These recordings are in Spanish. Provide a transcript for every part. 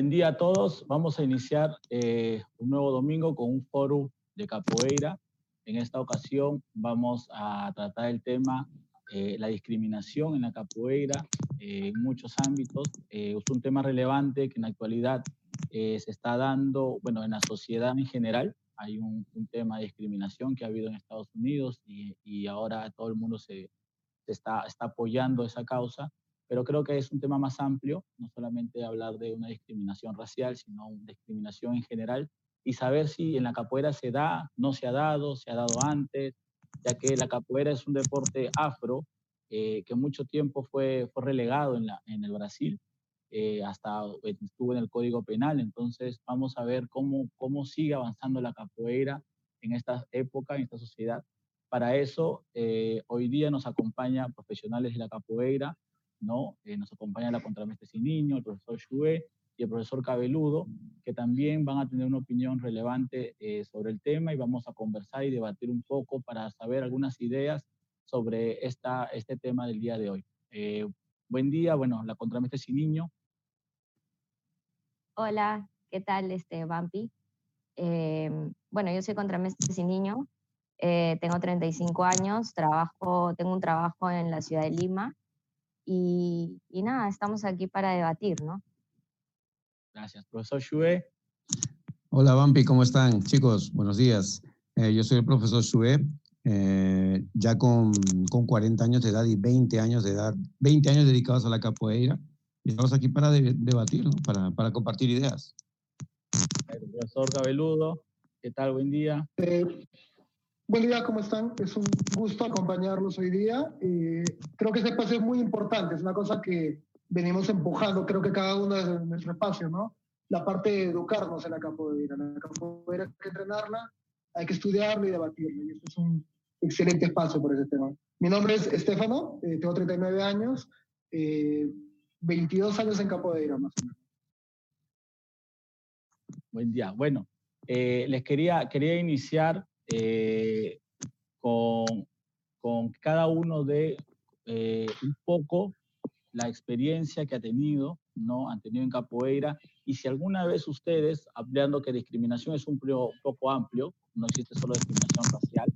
Buen día a todos. Vamos a iniciar eh, un nuevo domingo con un foro de capoeira. En esta ocasión vamos a tratar el tema eh, la discriminación en la capoeira eh, en muchos ámbitos. es un tema relevante que en la actualidad se está dando, bueno, en la sociedad en general. Hay un, tema de discriminación que ha habido en Estados Unidos y, ahora todo el mundo se, está, apoyando esa causa pero creo que es un tema más amplio, solamente hablar de una discriminación racial, sino una discriminación en general, y saber si en la capoeira se da, no se ha dado, se ha dado antes, ya que la capoeira es un deporte afro eh, que mucho tiempo fue, fue relegado en, la, en el Brasil, eh, hasta estuvo en el Código Penal, entonces vamos a ver cómo, cómo sigue avanzando la capoeira en esta época, en esta sociedad. Para eso, eh, hoy día nos acompañan profesionales de la capoeira, ¿no? Eh, nos acompaña la contramestre niño, el profesor Chue y el profesor Cabeludo, que también van a tener una opinión relevante eh, sobre el tema y vamos a conversar y debatir un poco para saber algunas ideas sobre esta, este tema del día de hoy. Eh, buen día, bueno, la contramestre sin niño. Hola, ¿qué tal, este, Bampi? bueno, yo soy contramestre sin niño, tengo 35 años, trabajo, tengo un trabajo en la ciudad de Lima y, nada, estamos aquí para debatir, ¿no? Gracias, profesor Shue. Hola, Bampi, ¿cómo están? Chicos, buenos días. Eh, yo soy el profesor Shue, eh, ya con, con, 40 años de edad y 20 años de edad, 20 años dedicados a la capoeira. Y estamos aquí para debatir, ¿no? para, para compartir ideas. El profesor Cabeludo, ¿qué tal? Buen día. Eh, Buen día, ¿cómo están? Es un gusto acompañarlos hoy día. Eh, creo que este espacio es muy importante, es una cosa que venimos empujando, creo que cada uno de nuestro espacio, ¿no? La parte de educarnos en la capoeira. La capoeira hay que entrenarla, hay que estudiarla y debatirla. Y este es un excelente espacio por ese tema. Mi nombre es Estefano, eh, tengo 39 años, 22 eh, años en capoeira más o menos. Buen día. Bueno, les quería, quería iniciar eh, con, con, cada uno de eh, un poco la experiencia que ha tenido, ¿no? Han tenido en capoeira. Y si alguna vez ustedes, hablando que discriminación es un poco amplio, no existe solo discriminación racial,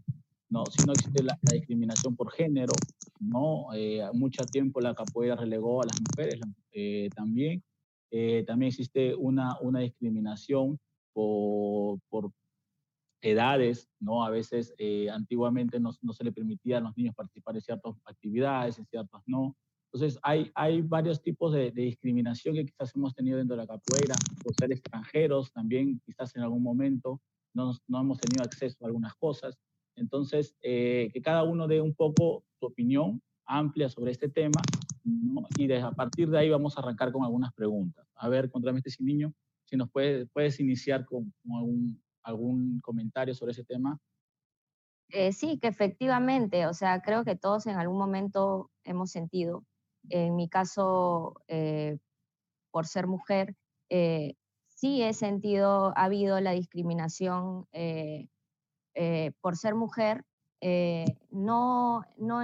no, sino existe la, discriminación por género, ¿no? Eh, mucho tiempo la capoeira relegó a las mujeres eh, también. también existe una, una discriminación por, por, edades, ¿no? A veces eh, antiguamente no, no, se le permitía a los niños participar en ciertas actividades, en ciertas no. Entonces hay, hay varios tipos de, discriminación que quizás hemos tenido dentro de la capoeira, por ser extranjeros también, quizás en algún momento no, no hemos tenido acceso a algunas cosas. Entonces, eh, que cada uno dé un poco su opinión amplia sobre este tema, ¿no? y de, a partir de ahí vamos a arrancar con algunas preguntas. A ver, contramestre sin niño, si nos puede, puedes iniciar con, con algún, algún comentario sobre ese tema. Eh, sí, que efectivamente, o sea, creo que todos en algún momento hemos sentido, en mi caso, eh, por ser mujer, eh, sí he sentido, ha habido la discriminación por ser mujer, no, no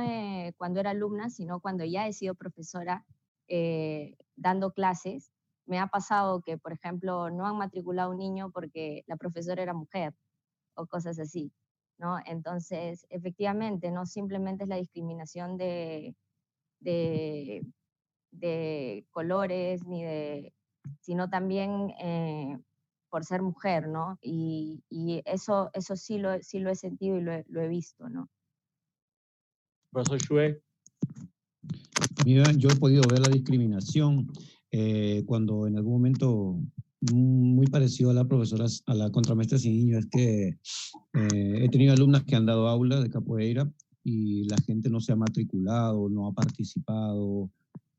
cuando era alumna, sino cuando ya he sido profesora dando clases, me ha pasado que, por ejemplo, no han matriculado un niño porque la profesora era mujer o cosas así, ¿no? Entonces, efectivamente, no simplemente es la discriminación de, de, colores, ni de, sino también eh, por ser mujer, ¿no? Y, eso, eso sí, lo, sí lo he sentido y lo he, visto, ¿no? Profesor Shue. Mira, yo he podido ver la discriminación eh, cuando en algún momento muy parecido a la profesora, a la contramaestra sin niño, es que eh, he tenido alumnas que han dado aula de capoeira y la gente no se ha matriculado, no ha participado.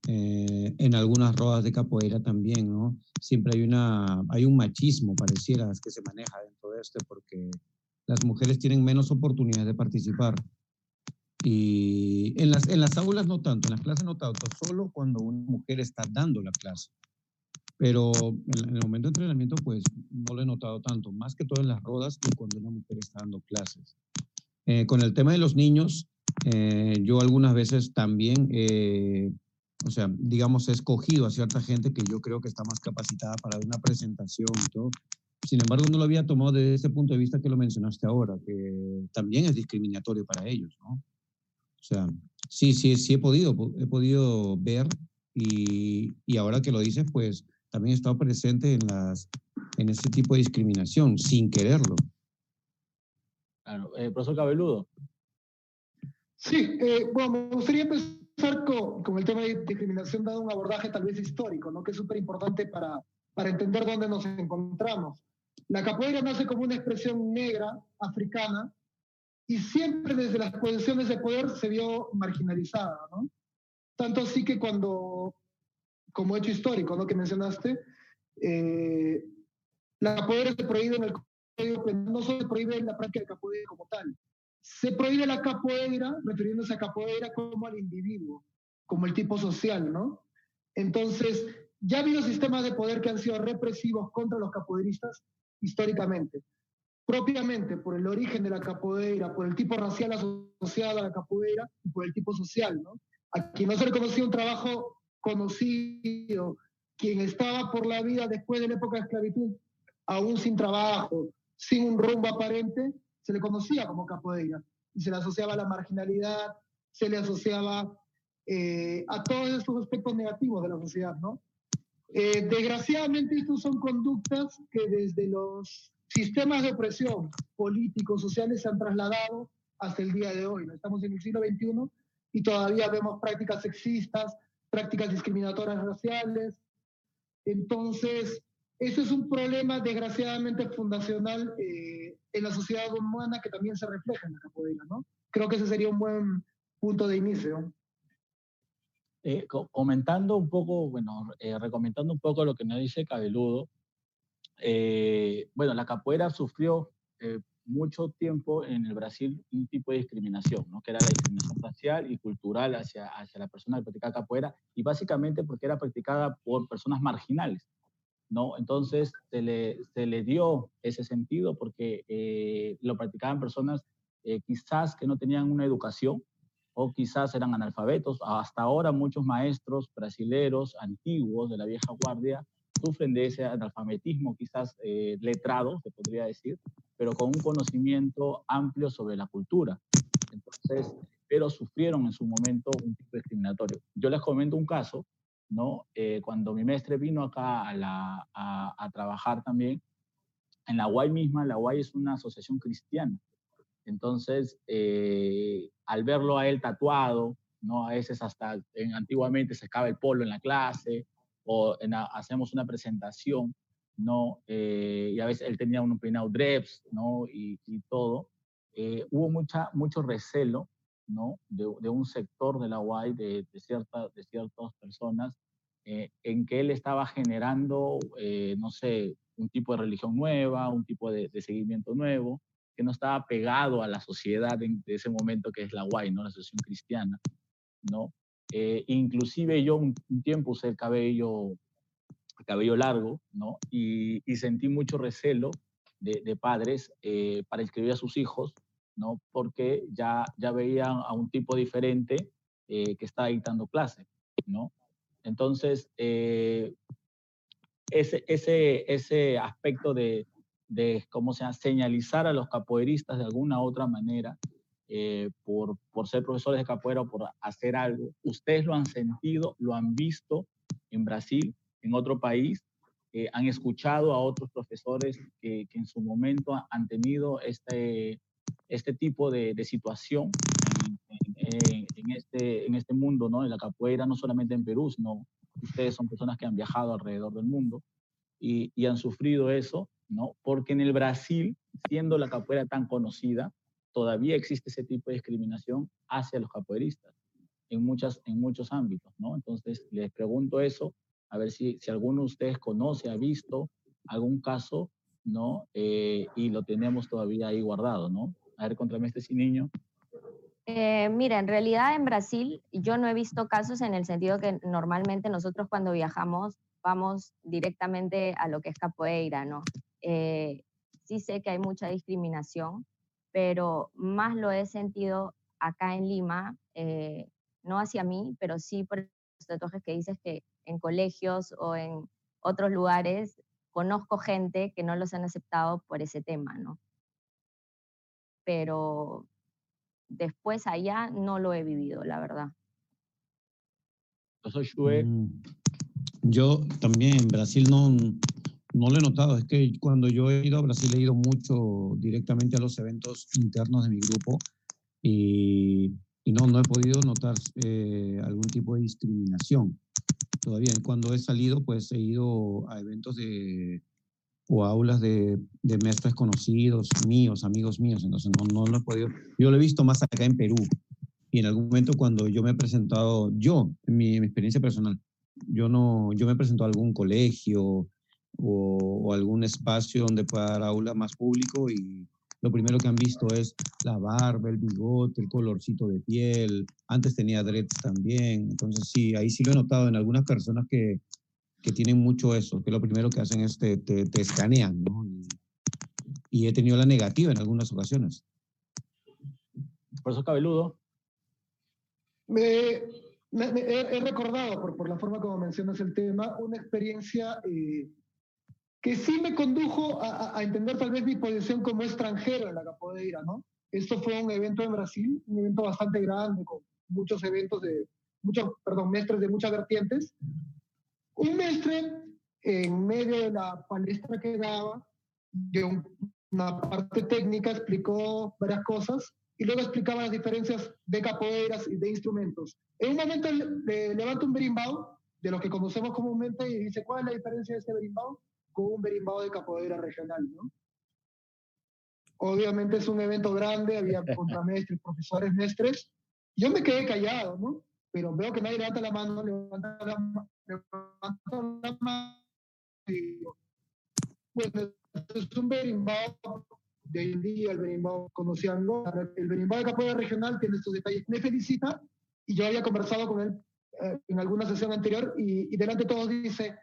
Eh, en algunas rodas de capoeira también, ¿no? Siempre hay, una, hay un machismo, pareciera, que se maneja dentro de este, porque las mujeres tienen menos oportunidades de participar. Y en las, en las aulas no tanto, en las clases no tanto, solo cuando una mujer está dando la clase. Pero en, el momento de entrenamiento, pues no lo he notado tanto, más que todo en las rodas y cuando una mujer está dando clases. Eh, con el tema de los niños, eh, yo algunas veces también he o sea, digamos, he escogido a cierta gente que yo creo que está más capacitada para una presentación y todo. Sin embargo, no lo había tomado desde ese punto de vista que lo mencionaste ahora, que también es discriminatorio para ellos, ¿no? O sea, sí, sí, sí he podido, he podido ver y, y ahora que lo dices, pues también he estado presente en, las, en ese tipo de discriminación, sin quererlo. Claro. Eh, profesor Cabeludo. Sí, eh, bueno, me gustaría empezar con, con, el tema de discriminación, dado un abordaje tal vez histórico, ¿no? que es súper importante para, para entender dónde nos encontramos. La capoeira nace como una expresión negra, africana, y siempre desde las posiciones de poder se vio marginalizada, ¿no? Tanto así que cuando, como hecho histórico, ¿no? Que mencionaste, eh, la capoeira se prohíbe en el código no solo se prohíbe la práctica de capoeira como tal, se prohíbe la capoeira, refiriéndose a capoeira como al individuo, como el tipo social, ¿no? Entonces, ya ha habido sistemas de poder que han sido represivos contra los capoeiristas históricamente propiamente por el origen de la capoeira, por el tipo racial asociado a la capoeira y por el tipo social. ¿no? A quien no se le conocía un trabajo conocido, quien estaba por la vida después de la época de esclavitud, aún sin trabajo, sin un rumbo aparente, se le conocía como capoeira y se le asociaba a la marginalidad, se le asociaba eh, a todos estos aspectos negativos de la sociedad, ¿no? Eh, desgraciadamente, estos son conductas que desde los sistemas de opresión políticos, sociales se han trasladado hasta el día de hoy. Estamos en el siglo XXI y todavía vemos prácticas sexistas, prácticas discriminatorias raciales. Entonces, eso es un problema desgraciadamente fundacional eh, en la sociedad humana que también se refleja en la capoeira, ¿no? Creo que ese sería un buen punto de inicio. Eh, comentando un poco, bueno, eh, recomendando un poco lo que nos dice Cabeludo, eh, bueno, la capoeira sufrió eh, mucho tiempo en el Brasil un tipo de discriminación, ¿no? que era la discriminación racial y cultural hacia, hacia la persona que practicaba capoeira, y básicamente porque era practicada por personas marginales. ¿no? Entonces se le, se le dio ese sentido porque eh, lo practicaban personas quizás que no tenían una educación o quizás eran analfabetos. Hasta ahora muchos maestros brasileros antiguos de la vieja guardia sufren de ese analfabetismo, quizás eh, letrado, se podría decir, pero con un conocimiento amplio sobre la cultura. Entonces, pero sufrieron en su momento un tipo discriminatorio. Yo les comento un caso, ¿no? Eh, cuando mi maestre vino acá a, la, a, trabajar también, en la UAI misma, la UAI es una asociación cristiana. Entonces, eh, al verlo a él tatuado, ¿no? A veces hasta en, antiguamente se acaba el polo en la clase, o hacemos una presentación, ¿no? Eh, y a veces él tenía un peinado dreps, ¿no? Y, y todo. Eh, hubo mucha, mucho recelo, ¿no? De, de, un sector de la UAI, de, de, cierta, de ciertas personas, eh, en que él estaba generando, no sé, un tipo de religión nueva, un tipo de, de, seguimiento nuevo, que no estaba pegado a la sociedad de ese momento que es la UAI, ¿no? La asociación cristiana, ¿no? Eh, inclusive yo un, tiempo usé el cabello, el cabello largo, ¿no? Y, sentí mucho recelo de, padres eh, para inscribir a sus hijos, ¿no? Porque ya, ya veían a un tipo diferente eh, que estaba dictando clase, ¿no? Entonces, ese, ese, ese aspecto de, de, ¿cómo se señalizar a los capoeiristas de alguna otra manera, eh, por, por ser profesores de capoeira o por hacer algo. Ustedes lo han sentido, lo han visto en Brasil, en otro país, eh, han escuchado a otros profesores que, que, en su momento han tenido este, este tipo de, de situación en, en, en, este, en este mundo, ¿no? En la capoeira, no solamente en Perú, sino ustedes son personas que han viajado alrededor del mundo y, y han sufrido eso, ¿no? Porque en el Brasil, siendo la capoeira tan conocida, todavía existe ese tipo de discriminación hacia los capoeiristas en, en muchos ámbitos, ¿no? Entonces, les pregunto eso, a ver si, si alguno de ustedes conoce, ha visto algún caso, ¿no? Eh, y lo tenemos todavía ahí guardado, ¿no? A ver, contra este niño. Eh, mira, en realidad en Brasil yo no he visto casos en el sentido que normalmente nosotros cuando viajamos vamos directamente a lo que es capoeira, ¿no? Eh, sí sé que hay mucha discriminación, pero más lo he sentido acá en Lima, eh, no hacia mí, pero sí, por tatuajes que dices que en colegios o en otros lugares conozco gente que no los han aceptado por ese tema, ¿no? Pero después allá no lo he vivido, la verdad. Mm. Yo también en Brasil no, no lo he notado. Es que cuando yo he ido a Brasil he ido mucho directamente a los eventos internos de mi grupo y, no, no he podido notar eh, algún tipo de discriminación. Todavía cuando he salido, pues he ido a eventos de, o aulas de, de maestros conocidos, míos, amigos míos, entonces no, no lo he podido. Yo lo he visto más acá en Perú y en algún momento cuando yo me he presentado, yo, en mi, experiencia personal, yo no, yo me he presentado a algún colegio o, o, algún espacio donde pueda dar aula más público y lo primero que han visto es la barba, el bigote, el colorcito de piel. Antes tenía dreads también. Entonces sí, ahí sí lo he notado en algunas personas que, que tienen mucho eso, que lo primero que hacen es te, te, te escanean, ¿no? Y, y, he tenido la negativa en algunas ocasiones. Por eso cabeludo. Me, me, he, recordado, por, por, la forma como mencionas el tema, una experiencia eh, que sí me condujo a, a, entender tal vez mi posición como extranjero en la capoeira, ¿no? Esto fue un evento en Brasil, un evento bastante grande, con muchos eventos de, muchos, perdón, mestres de muchas vertientes, un mestre, en medio de la palestra que daba, de una parte técnica, explicó varias cosas y luego explicaba las diferencias de capoeiras y de instrumentos. En un momento le, levanta un berimbau, de lo que conocemos comúnmente, y dice, ¿cuál es la diferencia de este berimbau con un berimbau de capoeira regional? ¿no? Obviamente es un evento grande, había contramestres, profesores, mestres. Yo me quedé callado, ¿no? Pero veo que nadie levanta la mano, levanta la, mano bueno, es un berimbau de día, el berimbau conociendo, el berimbau de capoeira regional tiene estos detalles. Me felicita y yo había conversado con él eh, en alguna sesión anterior y, delante de todos dice,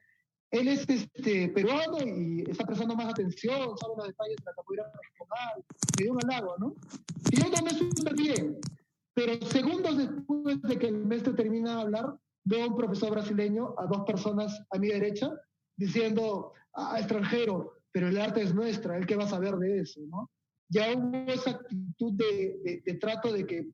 él es este, peruano y está prestando más atención, sabe los detalles de la capoeira me dio un halago, ¿no? Y yo tomé súper bien, pero segundos después de que el maestro termina de hablar, veo a un profesor brasileño, a dos personas a mi derecha, diciendo, ah, extranjero, pero el arte es nuestra, ¿el que va a saber de eso? ¿no? Ya hubo esa actitud de, de, trato de que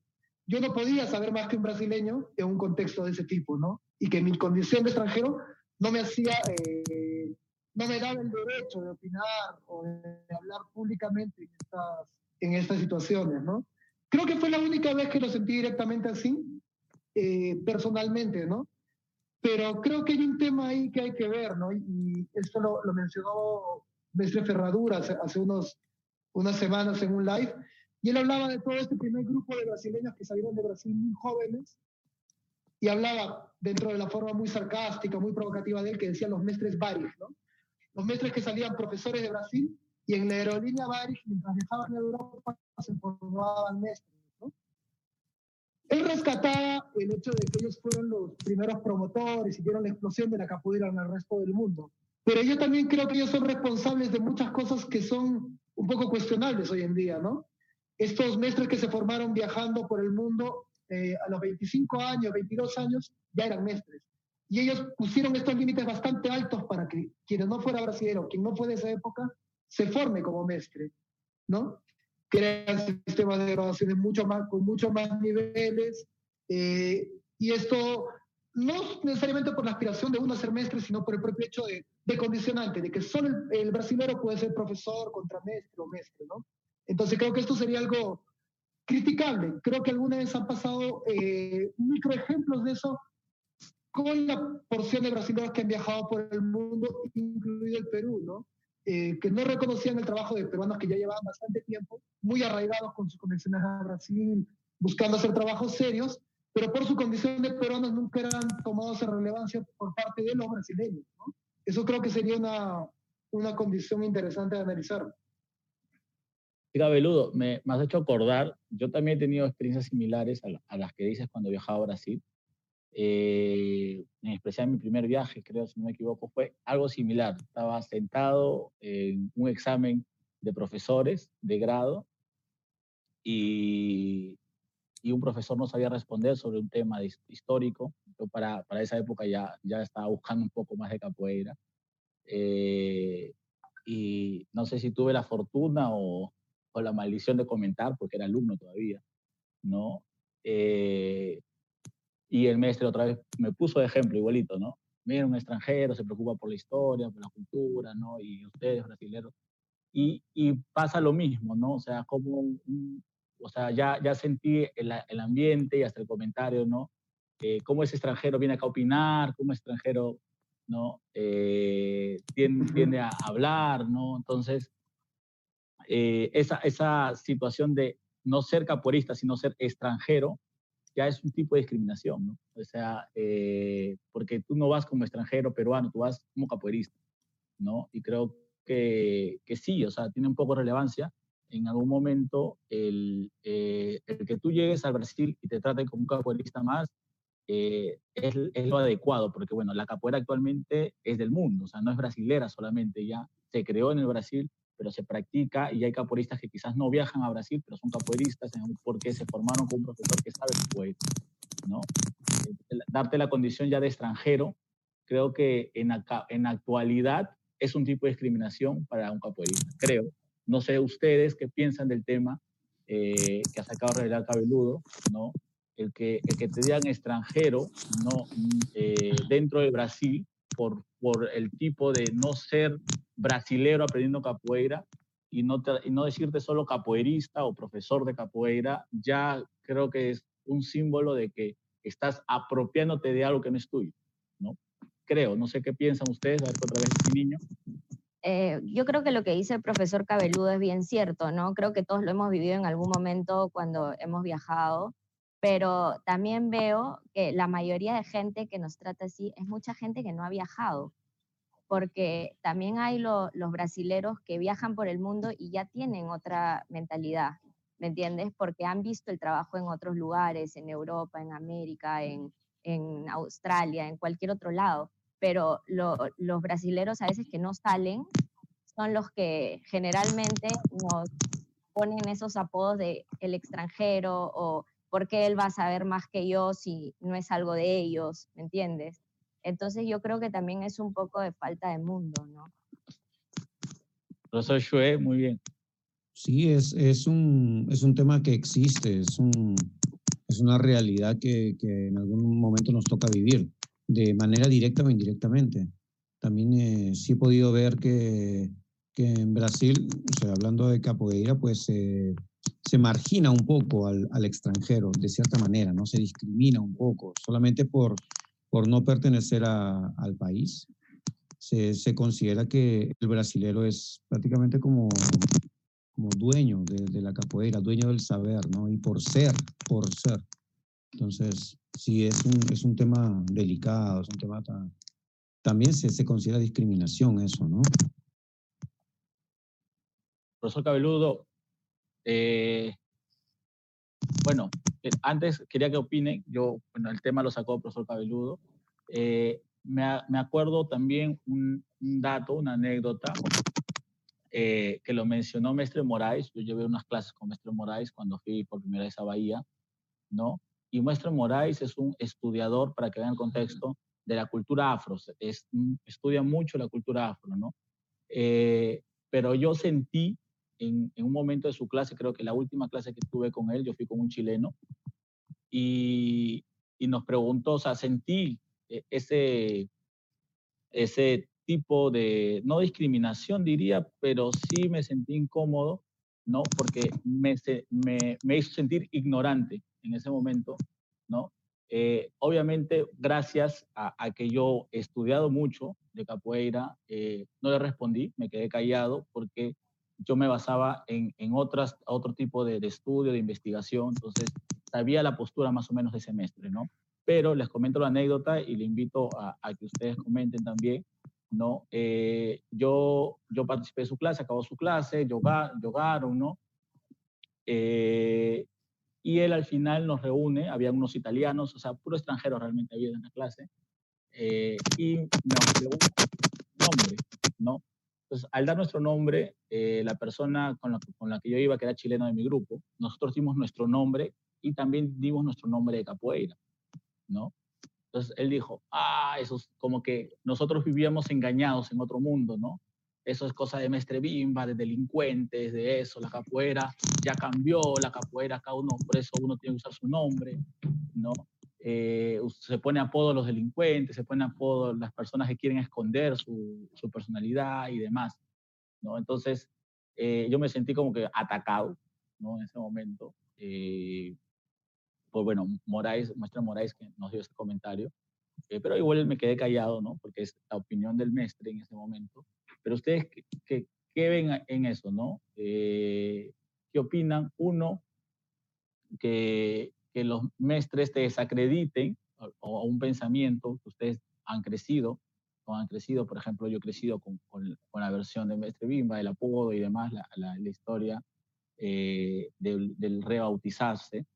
yo no podía saber más que un brasileño en un contexto de ese tipo, ¿no? Y que mi condición de extranjero no me hacía, eh, no me daba el derecho de opinar o de hablar públicamente en estas, en estas situaciones, ¿no? Creo que fue la única vez que lo sentí directamente así, eh, personalmente, ¿no? Pero creo que hay un tema ahí que hay que ver, ¿no? Y esto lo, lo mencionó Mestre Ferradura hace, unos, unas semanas en un live, y él hablaba de todo este primer grupo de brasileños que salieron de Brasil muy jóvenes, y hablaba dentro de la forma muy sarcástica, muy provocativa de él, que decían los mestres Baris, ¿no? Los mestres que salían profesores de Brasil, y en la aerolínea Baris, mientras viajaban a Europa, se formaban mestres. Él rescataba el hecho de que ellos fueron los primeros promotores y dieron la explosión de la capoeira en el resto del mundo. Pero yo también creo que ellos son responsables de muchas cosas que son un poco cuestionables hoy en día, ¿no? Estos mestres que se formaron viajando por el mundo eh, a los 25 años, 22 años, ya eran mestres. Y ellos pusieron estos límites bastante altos para que quien no fuera brasileño, quien no fue de esa época, se forme como mestre, ¿no? crean sistemas de grabaciones mucho más, con mucho más niveles. Eh, y esto no necesariamente por la aspiración de uno a ser mestre, sino por el propio hecho de, de condicionante, de que solo el, el, brasilero puede ser profesor, contramestre o mestre, ¿no? Entonces creo que esto sería algo criticable. Creo que alguna vez han pasado eh, microejemplos de eso con la porción de brasileños que han viajado por el mundo, incluido el Perú, ¿no? Eh, que no reconocían el trabajo de peruanos que ya llevaban bastante tiempo, muy arraigados con sus conexiones a Brasil, buscando hacer trabajos serios, pero por su condición de peruanos nunca eran tomados en relevancia por parte de los brasileños. ¿no? Eso creo que sería una, una condición interesante de analizar. Chica Beludo, me, me, has hecho acordar, yo también he tenido experiencias similares a, a las que dices cuando viajaba a Brasil. Eh, en especial mi primer viaje, creo, si no me equivoco, fue algo similar. Estaba sentado en un examen de profesores de grado y, y un profesor no sabía responder sobre un tema histórico Yo para, para esa época ya, ya estaba buscando un poco más de capoeira. Eh, y no sé si tuve la fortuna o, o, la maldición de comentar, porque era alumno todavía, ¿no? Eh, y el maestro otra vez me puso de ejemplo, igualito, ¿no? Mira, un extranjero se preocupa por la historia, por la cultura, ¿no? Y ustedes, brasileños. Y, y pasa lo mismo, ¿no? O sea, como un, o sea, ya, ya sentí el, el, ambiente y hasta el comentario, ¿no? Eh, cómo ese extranjero viene acá a opinar, cómo ese extranjero, ¿no? Eh, tiende, tiende, a hablar, ¿no? Entonces, eh, esa, esa situación de no ser capoeirista, sino ser extranjero, ya es un tipo de discriminación, ¿no? O sea, eh, porque tú no vas como extranjero peruano, tú vas como capoeirista, ¿no? Y creo que, que sí, o sea, tiene un poco de relevancia en algún momento el, eh, el, que tú llegues al Brasil y te traten como un capoeirista más es, es, lo adecuado, porque bueno, la capoeira actualmente es del mundo, o sea, no es brasilera solamente, ya se creó en el Brasil, pero se practica y hay capoeiristas que quizás no viajan a Brasil, pero son capoeiristas porque se formaron con un profesor que sabe capoeira, ¿no? Darte la condición ya de extranjero, creo que en, acá, en actualidad es un tipo de discriminación para un capoeirista, creo. No sé ustedes qué piensan del tema eh, que ha sacado Real Cabeludo, ¿no? El que, el que te digan extranjero, ¿no? Eh, dentro de Brasil, por, por el tipo de no ser brasilero aprendiendo capoeira y no, te, y no decirte solo capoeirista o profesor de capoeira, ya creo que es un símbolo de que estás apropiándote de algo que no es tuyo, ¿no? Creo, no sé qué piensan ustedes, a ver otra vez mi niño. Eh, yo creo que lo que dice el profesor Cabeludo es bien cierto, ¿no? Creo que todos lo hemos vivido en algún momento cuando hemos viajado, pero también veo que la mayoría de gente que nos trata así es mucha gente que no ha viajado, porque también hay lo, los brasileros que viajan por el mundo y ya tienen otra mentalidad, ¿me entiendes? Porque han visto el trabajo en otros lugares, en Europa, en América, en, en Australia, en cualquier otro lado, pero lo, los brasileros a veces que no salen son los que generalmente nos ponen esos apodos de el extranjero o ¿por qué él va a saber más que yo si no es algo de ellos? ¿Me entiendes? Entonces yo creo que también es un poco de falta de mundo, ¿no? Profesor Shue, muy bien. Sí, es, es, un, es un tema que existe, es, un, es una realidad que, que, en algún momento nos toca vivir, de manera directa o indirectamente. También eh, sí he podido ver que, que en Brasil, o sea, hablando de capoeira, pues eh, se margina un poco al, al, extranjero, de cierta manera, ¿no? Se discrimina un poco, solamente por, por no pertenecer al país. Se, se, considera que el brasilero es prácticamente como, como dueño de, la capoeira, dueño del saber, ¿no? Y por ser, por ser. Entonces, sí, es un, es un tema delicado, es un tema también se, se considera discriminación eso, ¿no? Profesor Cabeludo, eh, bueno, eh, antes quería que opinen, yo, bueno, el tema lo sacó el profesor Cabeludo. Eh, me, me, acuerdo también un, un, dato, una anécdota, eh, que lo mencionó Mestre Moraes. Yo llevé unas clases con Mestre Moraes cuando fui por primera vez a Bahía, ¿no? Y Mestre Moraes es un estudiador, para que vean el contexto, de la cultura afro. Es, estudia mucho la cultura afro, ¿no? Eh, pero yo sentí en, en, un momento de su clase, creo que la última clase que tuve con él, yo fui con un chileno, y, y nos preguntó, o sea, sentí ese, ese tipo de, no discriminación diría, pero sí me sentí incómodo, ¿no? Porque me, me, me hizo sentir ignorante en ese momento, ¿no? Eh, obviamente, gracias a, a, que yo he estudiado mucho de capoeira, eh, no le respondí, me quedé callado porque yo me basaba en, en otras, otro tipo de, estudio, de investigación, entonces sabía la postura más o menos de semestre, ¿no? Pero les comento la anécdota y le invito a, a que ustedes comenten también, ¿no? Eh, yo, yo participé de su clase, acabó su clase, yoga, yogaron, ¿no? Eh, y él al final nos reúne, había unos italianos, o sea, puro extranjero realmente había en la clase, eh, y nos pregunta nombre, ¿no? Entonces, al dar nuestro nombre, eh, la persona con la, con la, que yo iba, que era chileno de mi grupo, nosotros dimos nuestro nombre y también dimos nuestro nombre de capoeira, ¿no? Entonces él dijo, ah, eso es como que nosotros vivíamos engañados en otro mundo, ¿no? Eso es cosa de mestre bimba, de delincuentes, de eso, la capoeira ya cambió, la capoeira cada uno, por eso uno tiene que usar su nombre, ¿no? Eh, se pone apodo a los delincuentes, se pone apodo a las personas que quieren esconder su, su personalidad y demás, ¿no? Entonces, eh, yo me sentí como que atacado, ¿no? En ese momento. Eh, pues bueno, Moraes, muestra Moraes que nos dio este comentario, eh, pero igual me quedé callado, ¿no? Porque es la opinión del mestre en ese momento. Pero ustedes, ¿qué, qué, ven en eso, no? ¿Qué opinan? Uno, que, que los mestres te desacrediten o, un pensamiento que ustedes han crecido, o han crecido, por ejemplo, yo he crecido con, con, la versión de Mestre Bimba, el apodo y demás, la, la, historia eh, del, rebautizarse,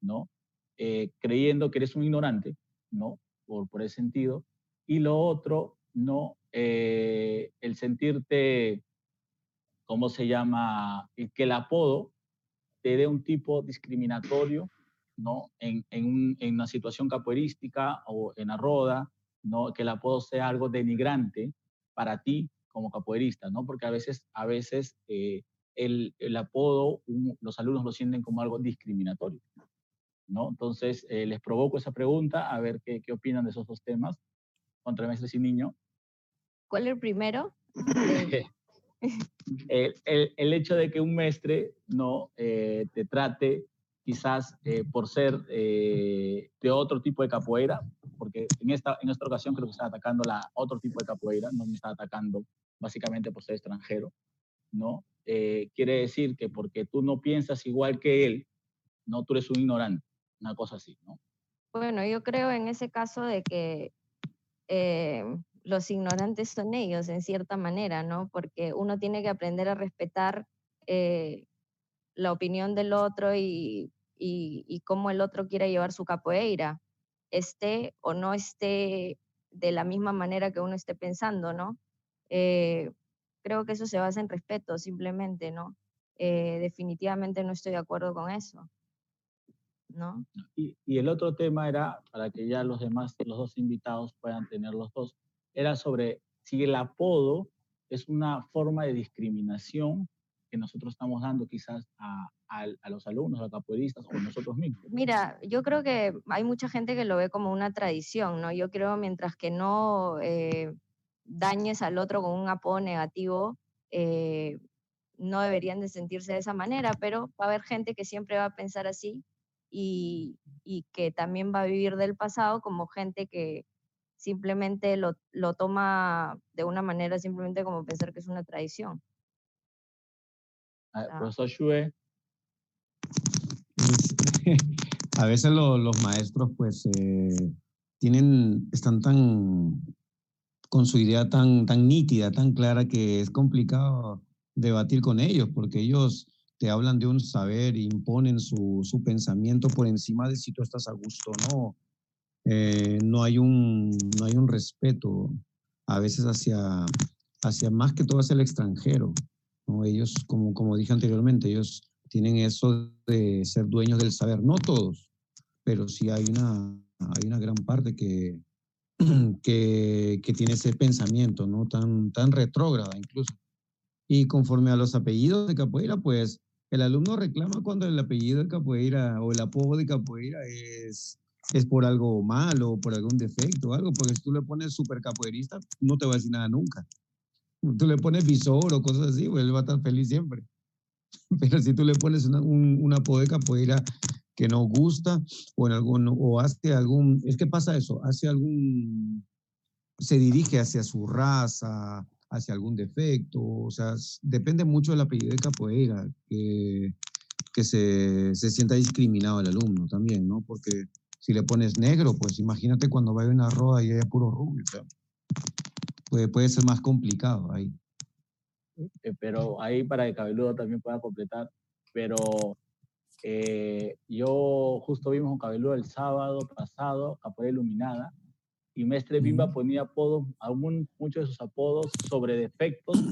¿no? Eh, creyendo que eres un ignorante, ¿no? Por, por ese sentido. Y lo otro, ¿no? Eh, el sentirte, ¿cómo se llama? Que el apodo te dé un tipo discriminatorio, ¿no? En, en, un, en una situación capoeirística o en la roda, ¿no? Que el apodo sea algo denigrante para ti como capoeirista, ¿no? Porque a veces, a veces eh, el, el, apodo, un, los alumnos lo sienten como algo discriminatorio, ¿no? Entonces, eh, les provoco esa pregunta, a ver qué, qué opinan de esos dos temas, contra mestres y niño. ¿Cuál es el primero? el, el, el, hecho de que un mestre no eh, te trate quizás eh, por ser eh, de otro tipo de capoeira, porque en esta, en esta ocasión creo que está atacando la otro tipo de capoeira, no me está atacando básicamente por ser extranjero, ¿no? Eh, quiere decir que porque tú no piensas igual que él, no, tú eres un ignorante, una cosa así, ¿no? Bueno, yo creo en ese caso de que eh, los ignorantes son ellos, en cierta manera, ¿no? Porque uno tiene que aprender a respetar eh, la opinión del otro y y, y cómo el otro quiere llevar su capoeira, esté o no esté de la misma manera que uno esté pensando, ¿no? Eh, creo que eso se basa en respeto, simplemente, ¿no? Eh, definitivamente no estoy de acuerdo con eso, ¿no? Y, y, el otro tema era, para que ya los demás, los dos invitados puedan tener los dos, era sobre si el apodo es una forma de discriminación que nosotros estamos dando quizás a, a, a, los alumnos, a los capoeiristas o nosotros mismos? Mira, yo creo que hay mucha gente que lo ve como una tradición, ¿no? Yo creo mientras que no eh, dañes al otro con un apodo negativo, eh, no deberían de sentirse de esa manera, pero va a haber gente que siempre va a pensar así y, y que también va a vivir del pasado como gente que simplemente lo, lo toma de una manera simplemente como pensar que es una tradición. Ah, profesor Shue, a veces lo, los maestros pues eh, tienen, están tan con su idea tan, tan nítida, tan clara que es complicado debatir con ellos porque ellos te hablan de un saber, imponen su, su pensamiento por encima de si tú estás a gusto o no. Eh, no, hay un, no hay un respeto a veces hacia, hacia más que todo hacia el extranjero. ¿no? Ellos, como, como dije anteriormente, ellos tienen eso de ser dueños del saber. No todos, pero sí hay una, hay una gran parte que, que, que tiene ese pensamiento, ¿no? Tan, tan retrógrada incluso. Y conforme a los apellidos de capoeira, pues el alumno reclama cuando el apellido de capoeira o el apodo de capoeira es, es por algo malo, por algún defecto algo, porque si tú le pones super capoeirista, no te va a decir nada nunca. Tú le pones visor o cosas así, pues él va a estar feliz siempre. Pero si tú le pones una, un, una puede capoeira que no gusta o en algún o hace algún es que pasa eso hace algún se dirige hacia su raza hacia algún defecto o sea depende mucho del apellido de capoeira que, que se, se sienta discriminado el alumno también no porque si le pones negro pues imagínate cuando vaya una roda y haya puro rubio o sea, puede, puede ser más complicado ahí eh, pero ahí para que Cabeludo también pueda completar, pero eh, yo justo vimos con Cabeludo el sábado pasado, Capoeira Iluminada, y Mestre Bimba ponía apodos, algún, muchos de sus apodos sobre defectos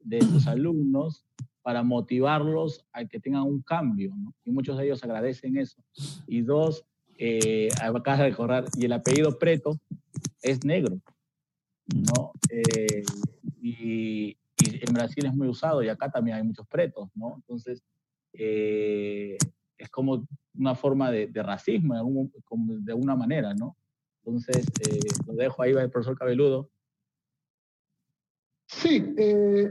de sus alumnos para motivarlos a que tengan un cambio, ¿no? Y muchos de ellos agradecen eso. Y dos, eh, acabas de recordar, y el apellido Preto es negro, ¿no? Eh, y, en Brasil es muy usado y acá también hay muchos pretos, ¿no? Entonces, eh, es como una forma de, racismo, de, alguna manera, ¿no? Entonces, eh, lo dejo ahí, va el profesor Cabeludo. Sí,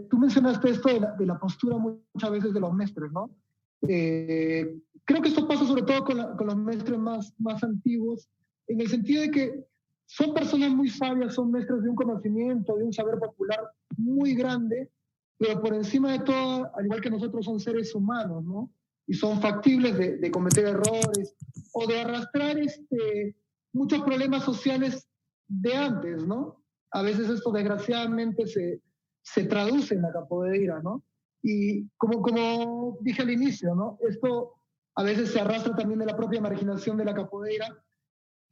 tú mencionaste esto de la, de la, postura muchas veces de los maestros, ¿no? creo que esto pasa sobre todo con, con los maestros más, más antiguos, en el sentido de que son personas muy sabias, son maestros de un conocimiento, de un saber popular muy grande, pero por encima de todo, al igual que nosotros, son seres humanos, ¿no? Y son factibles de, cometer errores o de arrastrar este, muchos problemas sociales de antes, ¿no? A veces esto desgraciadamente se, se traduce en la capoeira, ¿no? Y como, como dije al inicio, ¿no? Esto a veces se arrastra también de la propia marginación de la capoeira,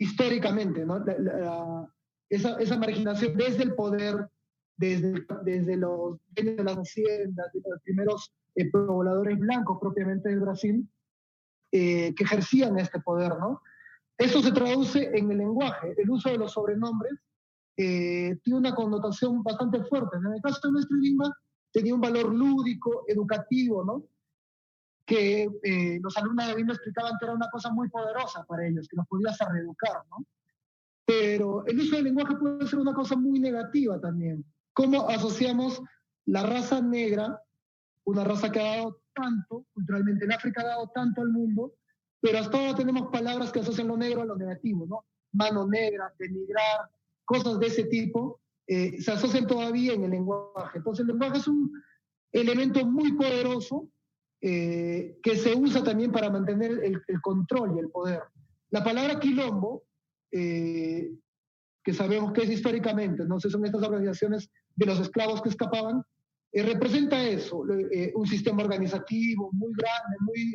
históricamente, ¿no? esa, esa, marginación desde el poder, desde, desde los de las haciendas, de los primeros eh, pobladores blancos propiamente del Brasil, eh, que ejercían este poder, ¿no? Eso se traduce en el lenguaje, el uso de los sobrenombres eh, tiene una connotación bastante fuerte. En el caso de nuestro idioma tenía un valor lúdico, educativo, ¿no? Que eh, los alumnos de BIM explicaban que era una cosa muy poderosa para ellos, que los podía hacer reeducar, ¿no? Pero el uso del lenguaje puede ser una cosa muy negativa también. ¿Cómo asociamos la raza negra, una raza que ha dado tanto, culturalmente en África ha dado tanto al mundo, pero hasta ahora tenemos palabras que asocian lo negro a lo negativo, ¿no? Mano negra, denigrar, cosas de ese tipo, eh, se asocian todavía en el lenguaje. Entonces el lenguaje es un elemento muy poderoso eh, que se usa también para mantener el, control y el poder. La palabra quilombo, eh, que sabemos que es históricamente, no son estas organizaciones de los esclavos que escapaban, eh, representa eso, un sistema organizativo muy grande, muy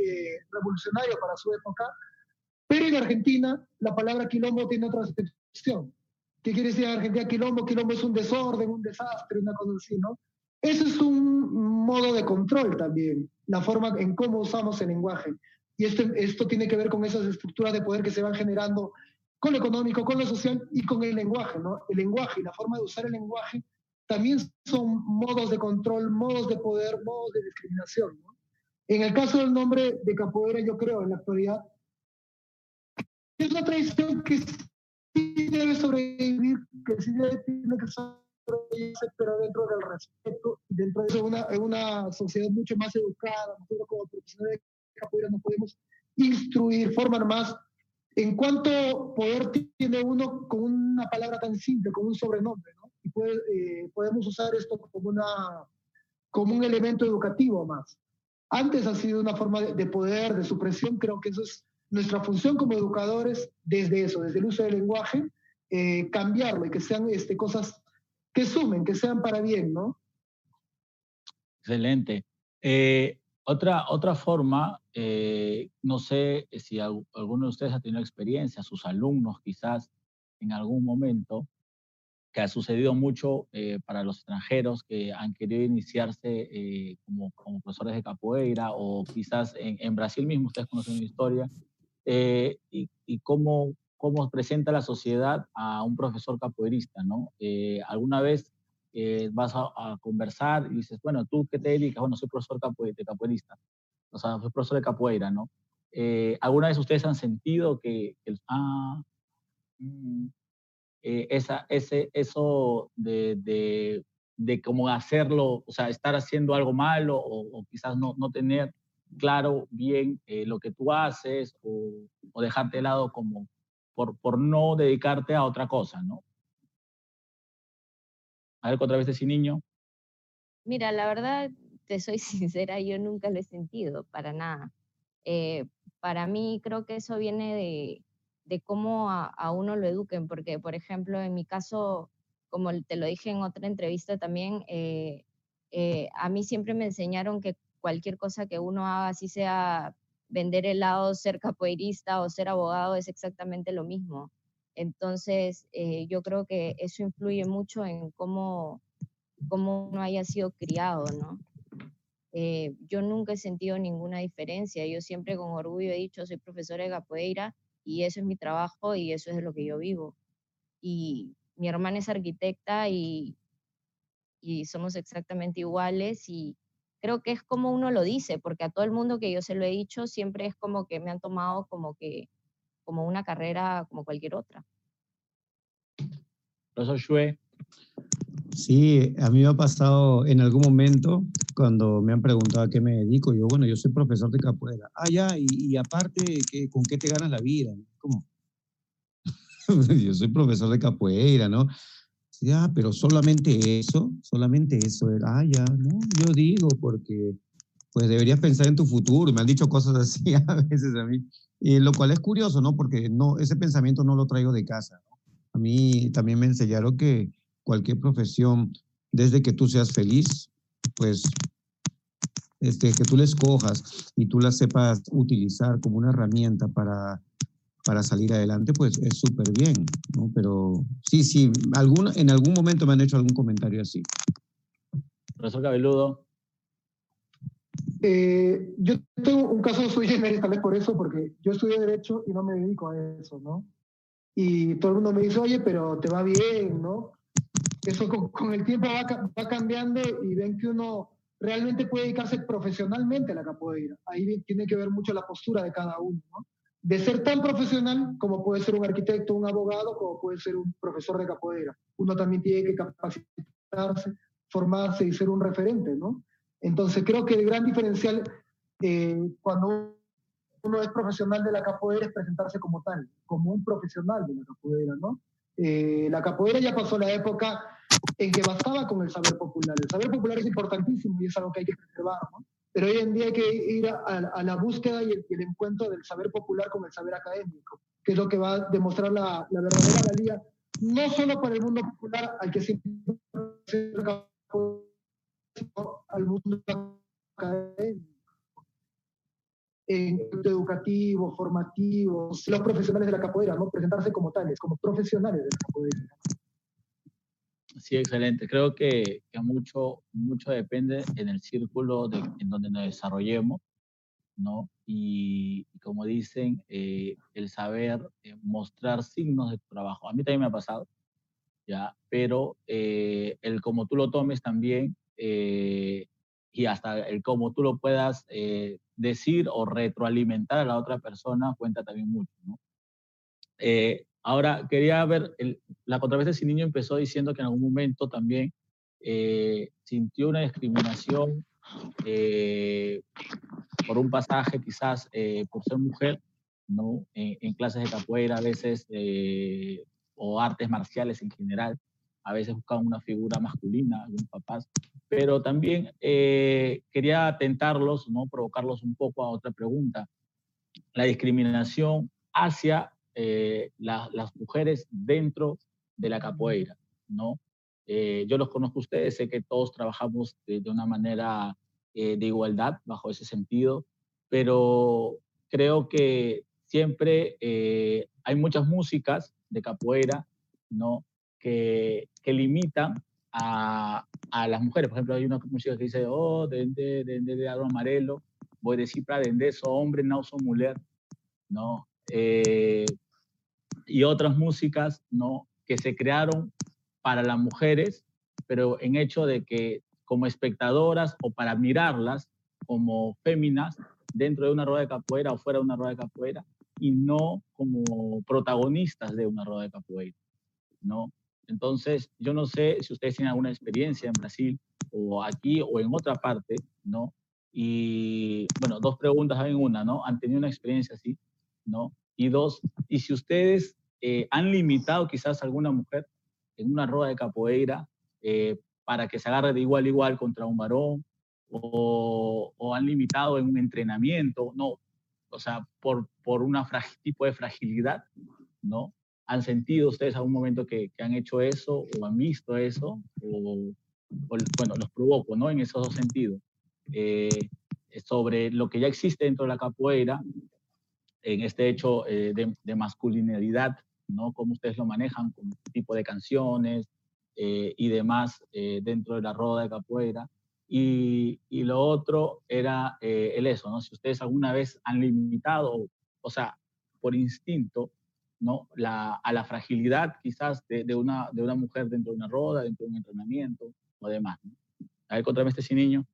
revolucionario para su época, pero en Argentina la palabra quilombo tiene otra excepción. ¿Qué quiere decir en Argentina quilombo? Quilombo es un desorden, un desastre, una cosa así, ¿no? Ese es un modo de control también, la forma en cómo usamos el lenguaje. Y esto, esto tiene que ver con esas estructuras de poder que se van generando con lo económico, con lo social y con el lenguaje. ¿no? El lenguaje y la forma de usar el lenguaje también son modos de control, modos de poder, modos de discriminación. En el caso del nombre de capoeira, yo creo en la actualidad, es una tradición que sí debe sobrevivir, que sí debe, tiene que pero dentro del respeto dentro de una, una sociedad mucho más educada. Nosotros como profesionales de capoeira nos podemos instruir, formar más. En cuánto poder tiene uno con una palabra tan simple, con un sobrenombre, ¿no? Y puede, eh, podemos usar esto como, una, como un elemento educativo más. Antes ha sido una forma de, poder, de supresión, creo que eso es nuestra función como educadores desde eso, desde el uso del lenguaje, eh, cambiarlo y que sean este, cosas que sumen, que sean para bien, ¿no? Excelente. Eh, otra, otra forma, eh, no sé si alguno de ustedes ha tenido experiencia, sus alumnos quizás en algún momento, que ha sucedido mucho eh, para los extranjeros que han querido iniciarse como, como, profesores de capoeira o quizás en, en Brasil mismo, ustedes conocen la historia, y, y cómo, cómo presenta la sociedad a un profesor capoeirista, ¿no? Eh, alguna vez eh, vas a, conversar y dices, bueno, ¿tú qué te dedicas? Bueno, soy profesor de capoeirista, o sea, soy profesor de capoeira, ¿no? Eh, ¿Alguna vez ustedes han sentido que, ah, mm, esa, ese, eso de, de, de, cómo hacerlo, o sea, estar haciendo algo malo o, quizás no, no, tener claro bien lo que tú haces o, o dejarte de lado como, por, por no dedicarte a otra cosa, ¿no? A ver, otra vez ese niño. Mira, la verdad, te soy sincera, yo nunca lo he sentido, para nada. Eh, para mí creo que eso viene de, de cómo a, a, uno lo eduquen, porque, por ejemplo, en mi caso, como te lo dije en otra entrevista también, eh, eh, a mí siempre me enseñaron que cualquier cosa que uno haga, así sea vender helado, ser capoeirista o ser abogado es exactamente lo mismo. Entonces, eh, yo creo que eso influye mucho en cómo, cómo uno haya sido criado, ¿no? Eh, yo nunca he sentido ninguna diferencia. Yo siempre con orgullo he dicho, soy profesora de capoeira y eso es mi trabajo y eso es de lo que yo vivo. Y mi hermana es arquitecta y, y somos exactamente iguales y creo que es como uno lo dice, porque a todo el mundo que yo se lo he dicho siempre es como que me han tomado como que como una carrera como cualquier otra. Profesor Shue. Sí, a mí me ha pasado en algún momento cuando me han preguntado a qué me dedico. Yo, bueno, yo soy profesor de capoeira. Ah, ya, y, aparte, ¿con qué te ganas la vida? ¿Cómo? yo soy profesor de capoeira, ¿no? Ah, pero solamente eso, solamente eso. Ah, ya, ¿no? Yo digo porque pues deberías pensar en tu futuro. Me han dicho cosas así a veces a mí. Y lo cual es curioso, ¿no? Porque no, ese pensamiento no lo traigo de casa. A mí también me enseñaron que cualquier profesión, desde que tú seas feliz, pues este, que tú la escojas y tú la sepas utilizar como una herramienta para, para salir adelante, pues es súper bien, ¿no? Pero sí, sí, algún, en algún momento me han hecho algún comentario así. Profesor Cabeludo. Eh, yo tengo un caso sui generis, tal vez por eso, porque yo estudié Derecho y no me dedico a eso, ¿no? Y todo el mundo me dice, oye, pero te va bien, ¿no? Eso con, el tiempo va, va, cambiando y ven que uno realmente puede dedicarse profesionalmente a la capoeira. Ahí tiene que ver mucho la postura de cada uno, ¿no? De ser tan profesional como puede ser un arquitecto, un abogado, como puede ser un profesor de capoeira. Uno también tiene que capacitarse, formarse y ser un referente, ¿no? Entonces creo que el gran diferencial eh, cuando uno es profesional de la capoeira es presentarse como tal, como un profesional de la capoeira, ¿no? Eh, la capoeira ya pasó la época en que bastaba con el saber popular. El saber popular es importantísimo y es algo que hay que preservar, ¿no? Pero hoy en día hay que ir a, la búsqueda y el, encuentro del saber popular con el saber académico, que es lo que va a demostrar la, la verdadera valía, no solo para el mundo popular al que siempre al mundo académico, educativo, formativo, los profesionales de la capoeira, ¿no? presentarse como tales, como profesionales de la capoeira. Sí, excelente. Creo que, que mucho, mucho depende en el círculo de, en donde nos desarrollemos, ¿no? Y, como dicen, eh, el saber eh, mostrar signos de tu trabajo. A mí también me ha pasado, ¿ya? Pero eh, el como tú lo tomes también eh, y hasta el cómo tú lo puedas eh, decir o retroalimentar a la otra persona cuenta también mucho, ¿no? Eh, ahora, quería ver, la contravesta sin niño empezó diciendo que en algún momento también sintió una discriminación por un pasaje, quizás por ser mujer, ¿no? En, clases de capoeira a veces, o artes marciales en general, a veces buscaban una figura masculina, algunos papás, pero también eh, quería tentarlos, ¿no? provocarlos un poco a otra pregunta. La discriminación hacia eh, las mujeres dentro de la capoeira, ¿no? Eh, yo los conozco a ustedes, sé que todos trabajamos de, de una manera de igualdad bajo ese sentido, pero creo que siempre hay muchas músicas de capoeira, ¿no? Que, que limitan a, a, las mujeres. Por ejemplo, hay una música que dice, oh, dende, dende de algo amarelo, voy a decir para dende, so hombre, no so mujer, ¿no? Y otras músicas, ¿no? Que se crearon para las mujeres, pero en hecho de que como espectadoras o para mirarlas como féminas dentro de una rueda de capoeira o fuera de una rueda de capoeira y no como protagonistas de una rueda de capoeira, ¿no? Entonces, yo no sé si ustedes tienen alguna experiencia en Brasil o aquí o en otra parte, ¿no? Y bueno, dos preguntas en una, ¿no? ¿Han tenido una experiencia así? ¿No? Y dos, y si ustedes eh, han limitado quizás a alguna mujer en una rueda de capoeira eh, para que se agarre de igual a igual contra un varón, o, o han limitado en un entrenamiento, no, o sea, por, por un tipo de fragilidad, ¿no? ¿Han sentido ustedes algún momento que, que han hecho eso o han visto eso? O, bueno, los provoco, ¿no? En esos dos sentidos. Eh, sobre lo que ya existe dentro de la capoeira, en este hecho eh, de, de, masculinidad, ¿no? Cómo ustedes lo manejan, con tipo de canciones eh, y demás dentro de la roda de capoeira. Y, y lo otro era el eso, ¿no? Si ustedes alguna vez han limitado, o sea, por instinto ¿no? A la fragilidad quizás de, una, de una mujer dentro de una roda, dentro de un entrenamiento o demás. ¿no? A ver, contramestre este niño.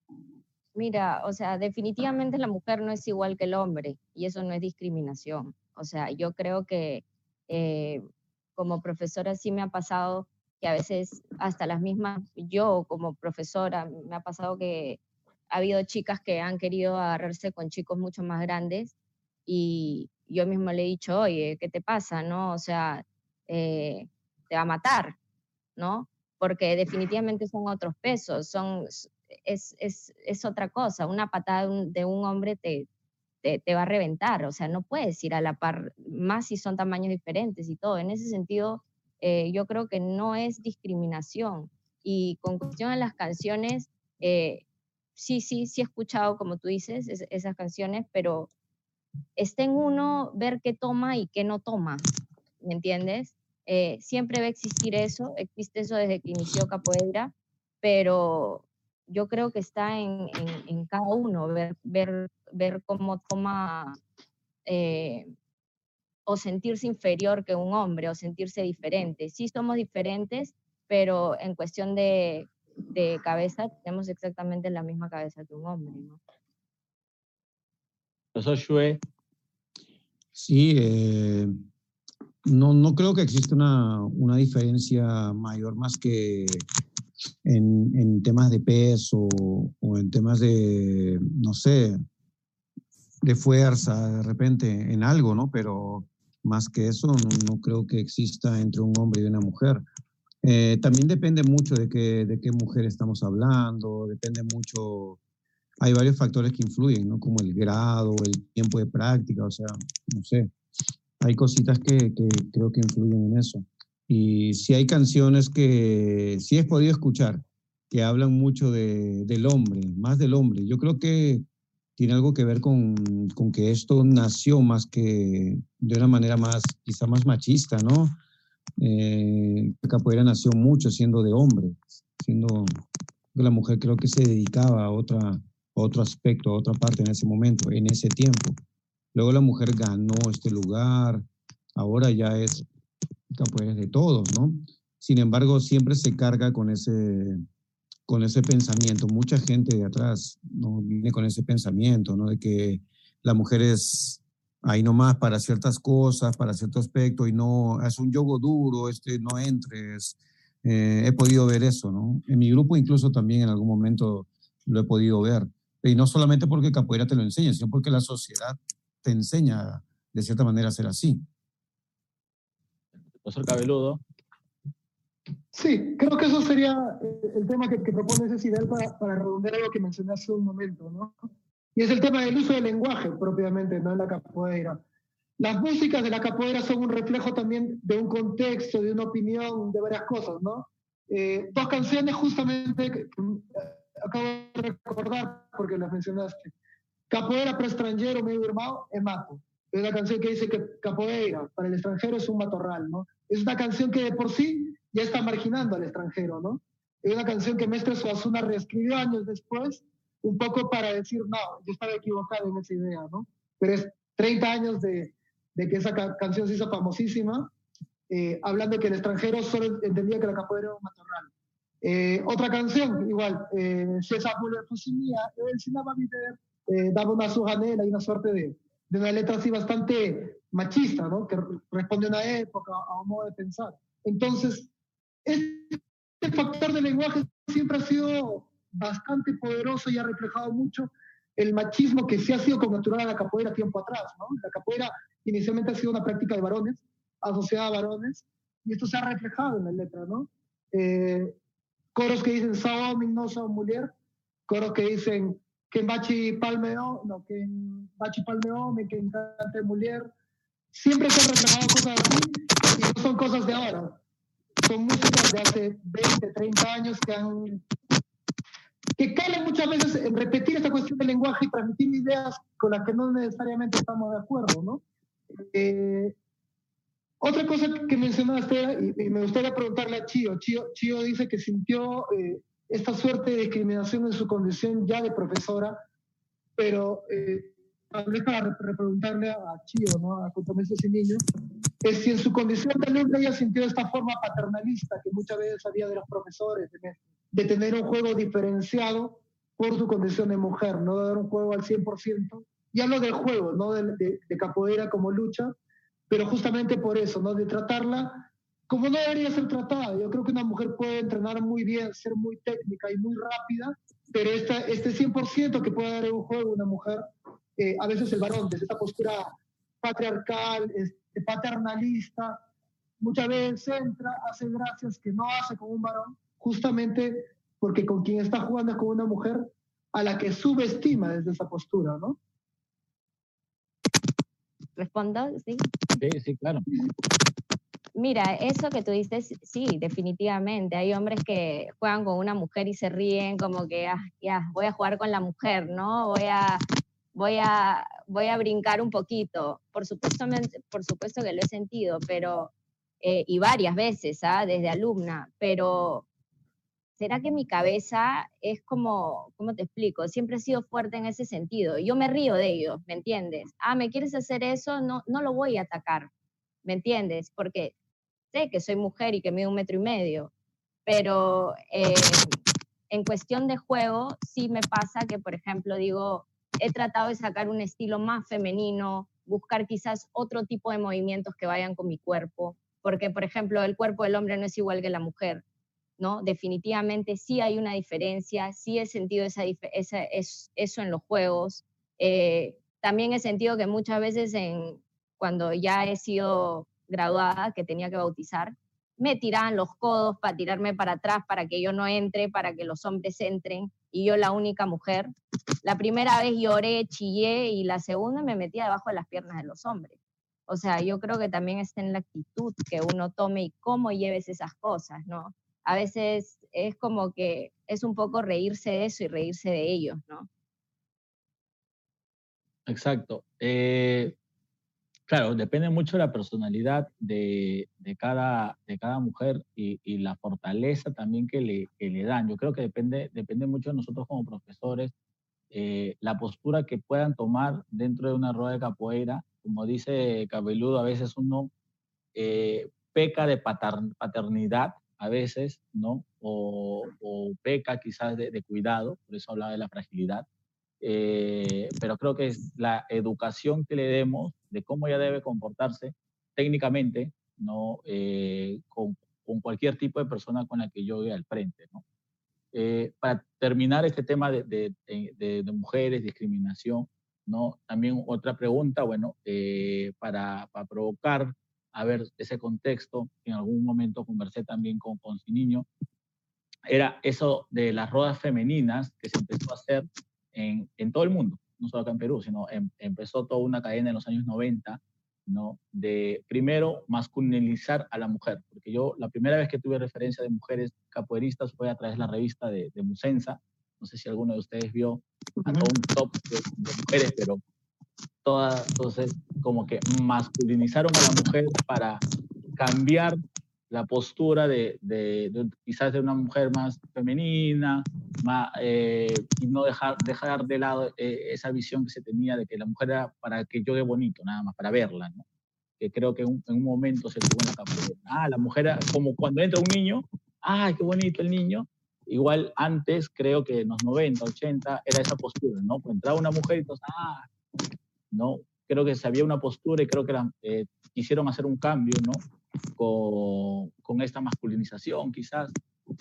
Mira, o sea, definitivamente la mujer no es igual que el hombre y eso no es discriminación. O sea, yo creo que eh, como profesora sí me ha pasado que a veces hasta las mismas, yo como profesora, me ha pasado que ha habido chicas que han querido agarrarse con chicos mucho más grandes y yo mismo le he dicho, oye, ¿qué te pasa? ¿No? O sea, eh, te va a matar, ¿no? Porque definitivamente son otros pesos, son, es, es, es otra cosa. Una patada de un, hombre te, te, va a reventar, o sea, no puedes ir a la par, más si son tamaños diferentes y todo. En ese sentido, eh, yo creo que no es discriminación. Y con cuestión a las canciones, eh, sí, sí, sí he escuchado, como tú dices, esas canciones, pero está en uno ver qué toma y qué no toma, ¿me entiendes? Eh, siempre va a existir eso, existe eso desde que inició Capoeira, pero yo creo que está en, cada uno, ver, ver, ver cómo toma eh, o sentirse inferior que un hombre o sentirse diferente. Sí somos diferentes, pero en cuestión de, de cabeza tenemos exactamente la misma cabeza que un hombre, ¿no? Profesor Shue. Sí, eh, no, no creo que exista una, una diferencia mayor más que en, en, temas de peso o en temas de, no sé, de fuerza, de repente, en algo, ¿no? Pero más que eso, no, creo que exista entre un hombre y una mujer. Eh, también depende mucho de, qué, de qué mujer estamos hablando, depende mucho hay varios factores que influyen, ¿no? Como el grado, el tiempo de práctica, o sea, no sé. Hay cositas que, que creo que influyen en eso. Y si hay canciones que sí he podido escuchar, que hablan mucho de, del hombre, más del hombre. Yo creo que tiene algo que ver con, con, que esto nació más que de una manera más, quizá más machista, ¿no? Eh, capoeira nació mucho siendo de hombre, siendo la mujer creo que se dedicaba a otra, otro aspecto, otra parte en ese momento, en ese tiempo. Luego la mujer ganó este lugar, ahora ya es capoeira de todos, ¿no? Sin embargo, siempre se carga con ese, con ese pensamiento. Mucha gente de atrás ¿no? viene con ese pensamiento, ¿no? De que la mujer es ahí nomás para ciertas cosas, para cierto aspecto, y no, es un yogo duro, este, no entres. Eh, he podido ver eso, ¿no? En mi grupo incluso también en algún momento lo he podido ver. Y no solamente porque capoeira te lo enseña, sino porque la sociedad te enseña de cierta manera a ser así. Profesor Cabeludo. Sí, creo que eso sería el tema que, propone ese Cidel para, para redondear algo que mencioné hace un momento, ¿no? Y es el tema del uso del lenguaje propiamente, ¿no? En la capoeira. Las músicas de la capoeira son un reflejo también de un contexto, de una opinión, de varias cosas, ¿no? Eh, dos canciones justamente acabo de recordar porque las mencionaste. Capoeira para extranjero medio hermano es mato. Es una canción que dice que capoeira para el extranjero es un matorral, ¿no? Es una canción que de por sí ya está marginando al extranjero, ¿no? Es una canción que Mestre Suazuna reescribió años después, un poco para decir, no, yo estaba equivocado en esa idea, ¿no? Pero es 30 años de, de que esa canción se hizo famosísima, eh, hablando que el extranjero solo entendía que la capoeira era un matorral. Eh, otra canción, igual, eh, César Fusimía, él sí daba eh, daba una sujanela y una suerte de, de, una letra así bastante machista, ¿no? Que responde a una época, a un modo de pensar. Entonces, este factor del lenguaje siempre ha sido bastante poderoso y ha reflejado mucho el machismo que sí ha sido natural a la capoeira tiempo atrás, ¿no? La capoeira inicialmente ha sido una práctica de varones, asociada a varones, y esto se ha reflejado en la letra, ¿no? Eh, coros que dicen sao no sao mujer, coros que dicen que bachi palmeo, no, que bachi palmeo, que encante mujer. Siempre se han reflejado cosas así y no son cosas de ahora. Son músicas de hace 20, 30 años que han que calan muchas veces en repetir esta cuestión del lenguaje y transmitir ideas con las que no necesariamente estamos de acuerdo, ¿no? Eh, otra cosa que mencionaste, y, me gustaría preguntarle a Chío, Chío, dice que sintió eh, esta suerte de discriminación en su condición ya de profesora, pero eh, tal vez para preguntarle a Chio, ¿no? a Contramestres y Niños, es si en su condición de alumna ella sintió esta forma paternalista que muchas veces había de los profesores, de, tener un juego diferenciado por su condición de mujer, no de dar un juego al 100%. Y hablo del juego, no de, de, de capoeira como lucha, pero justamente por eso, ¿no? de tratarla como no debería ser tratada. Yo creo que una mujer puede entrenar muy bien, ser muy técnica y muy rápida, pero esta, este 100% que puede dar en un juego una mujer, eh, a veces el varón, desde esta postura patriarcal, este, paternalista, muchas veces entra, hace gracias que no hace con un varón, justamente porque con quien está jugando es con una mujer a la que subestima desde esa postura, ¿no? ¿Respondo? Sí. Sí, sí, claro. Mira, eso que tú dices, sí, definitivamente. Hay hombres que juegan con una mujer y se ríen como que, ah, ya, voy a jugar con la mujer, ¿no? Voy a, voy a, voy a brincar un poquito. Por supuesto, por supuesto que lo he sentido, pero, eh, y varias veces, ¿ah? Desde alumna, pero ¿será que mi cabeza es como, ¿cómo te explico? Siempre he sido fuerte en ese sentido. Yo me río de ellos, ¿me entiendes? Ah, ¿me quieres hacer eso? No, no lo voy a atacar, ¿me entiendes? Porque que soy mujer y que mido un metro y medio, pero eh, en cuestión de juego sí me pasa que, por ejemplo, digo, he tratado de sacar un estilo más femenino, buscar quizás otro tipo de movimientos que vayan con mi cuerpo, porque, por ejemplo, el cuerpo del hombre no es igual que la mujer, ¿no? Definitivamente sí hay una diferencia, sí he sentido esa, eso en los juegos. Eh, también he sentido que muchas veces en, cuando ya he sido graduada que tenía que bautizar, me tiraban los codos para tirarme para atrás, para que yo no entre, para que los hombres entren, y yo la única mujer. La primera vez lloré, chillé, y la segunda me metía debajo de las piernas de los hombres. O sea, yo creo que también está en la actitud que uno tome y cómo lleves esas cosas, ¿no? A veces es como que es un poco reírse de eso y reírse de ellos, ¿no? Exacto. Eh, Claro, depende mucho de la personalidad de, cada, de cada mujer y, la fortaleza también que le, le, dan. Yo creo que depende, depende mucho de nosotros como profesores, eh, la postura que puedan tomar dentro de una rueda de capoeira. Como dice Cabeludo, a veces uno eh, peca de paternidad, a veces, ¿no? O, peca quizás de, de cuidado, por eso hablaba de la fragilidad eh, pero creo que es la educación que le demos de cómo ella debe comportarse técnicamente, ¿no? Eh, con, con, cualquier tipo de persona con la que yo vea al frente, ¿no? Eh, para terminar este tema de, de, de, mujeres, discriminación, ¿no? También otra pregunta, bueno, para, para, provocar, a ver, ese contexto, en algún momento conversé también con, con niño, era eso de las rodas femeninas que se empezó a hacer en, en, todo el mundo, no solo acá en Perú, sino em, empezó toda una cadena en los años 90, ¿no? De primero masculinizar a la mujer, porque yo la primera vez que tuve referencia de mujeres capoeiristas fue a través de la revista de, de Musensa, no sé si alguno de ustedes vio a todo un top de, mujeres, pero todas, entonces como que masculinizaron a la mujer para cambiar la postura de, de, quizás de una mujer más femenina, más, eh, y no dejar, dejar de lado eh, esa visión que se tenía de que la mujer era para que yo de bonito, nada más, para verla, que creo que en un momento se tuvo en la. Ah, la mujer, como cuando entra un niño, ¡ay, qué bonito el niño! Igual antes, creo que en los 90, 80, era esa postura, ¿no? Pues entraba una mujer y entonces, ¡ah! ¿No? Creo que se había una postura y creo que eh, quisieron hacer un cambio, ¿no? con, con esta masculinización quizás,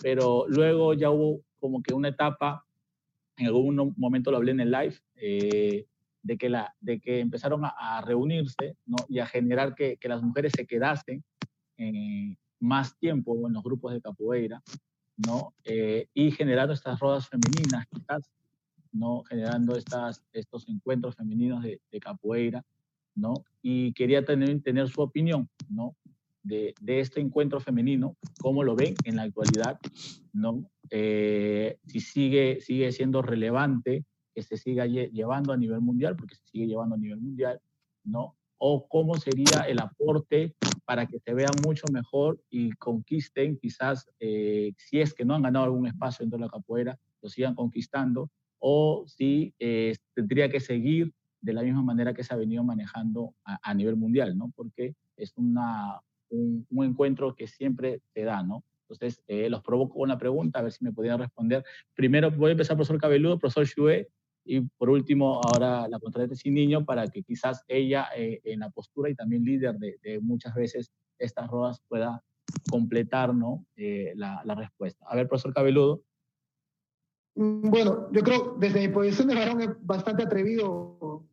pero luego ya hubo como que una etapa, en algún momento lo hablé en el live, eh, de, que la, de que empezaron a, reunirse ¿no? y a generar que, que las mujeres se quedasen eh, más tiempo en los grupos de capoeira, ¿no? Eh, y generando estas rodas femeninas, quizás, ¿no? Generando estas, estos encuentros femeninos de, de capoeira, ¿no? Y quería tener, tener su opinión, ¿no? de, este encuentro femenino, cómo lo ven en la actualidad, ¿no? Eh, si sigue, sigue siendo relevante que se siga llevando a nivel mundial, porque se sigue llevando a nivel mundial, ¿no? O cómo sería el aporte para que se vean mucho mejor y conquisten, quizás, eh, si es que no han ganado algún espacio dentro de la capoeira, lo sigan conquistando, o si eh, tendría que seguir de la misma manera que se ha venido manejando a, nivel mundial, ¿no? Porque es una, un, encuentro que siempre se da, ¿no? Entonces, eh, los provoco una pregunta, a ver si me podían responder. Primero voy a empezar, profesor Cabeludo, profesor Chue, y por último, ahora la contratante sin niño, para que quizás ella, eh, en la postura y también líder de, muchas veces estas rodas, pueda completar la, la, respuesta. A ver, profesor Cabeludo. Bueno, yo creo, desde mi posición de varón es bastante atrevido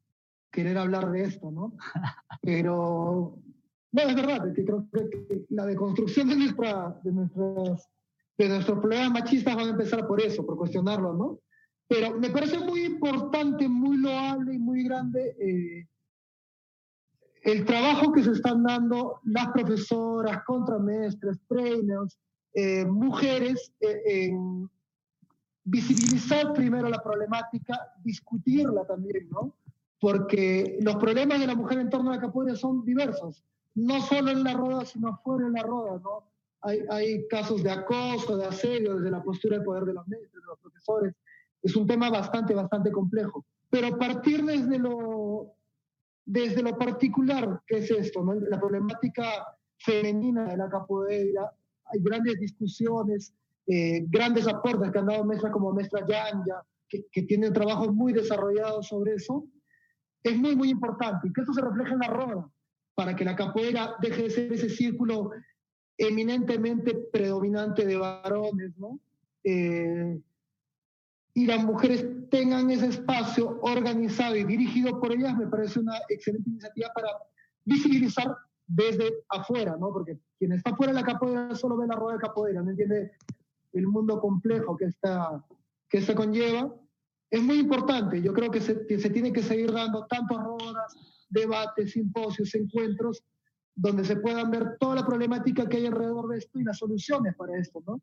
querer hablar de esto, ¿no? Pero, bueno, es verdad, que creo que la deconstrucción de, nuestra, de, nuestras, de nuestros problemas machistas va a empezar por eso, por cuestionarlo, ¿no? Pero me parece muy importante, muy loable y muy grande eh, el trabajo que se están dando las profesoras, contramestres, trainers, eh, mujeres eh, en visibilizar primero la problemática, discutirla también, ¿no? Porque los problemas de la mujer en torno a la capoeira son diversos, no solo en la roda, sino fuera de la roda, ¿no? Hay, hay casos de acoso, de asedio desde la postura de poder de los medios, de los profesores. Es un tema bastante, bastante complejo. Pero partir desde lo, desde lo particular, que es esto? ¿no? La problemática femenina de la capoeira, hay grandes discusiones, eh, grandes aportes que han dado maestras como maestra Yanya, que, que tienen trabajos muy desarrollados sobre eso, es muy, muy importante y que eso se refleje en la roda, para que la capoeira deje de ser ese círculo eminentemente predominante de varones, ¿no? Eh, y las mujeres tengan ese espacio organizado y dirigido por ellas, me parece una excelente iniciativa para visibilizar desde afuera, ¿no? Porque quien está fuera de la capoeira solo ve la rueda de capoeira, no entiende el mundo complejo que, está, que se conlleva. Es muy importante, yo creo que se, que se tiene que seguir dando tantas rodas, debates, simposios, encuentros, donde se puedan ver toda la problemática que hay alrededor de esto y las soluciones para esto, ¿no?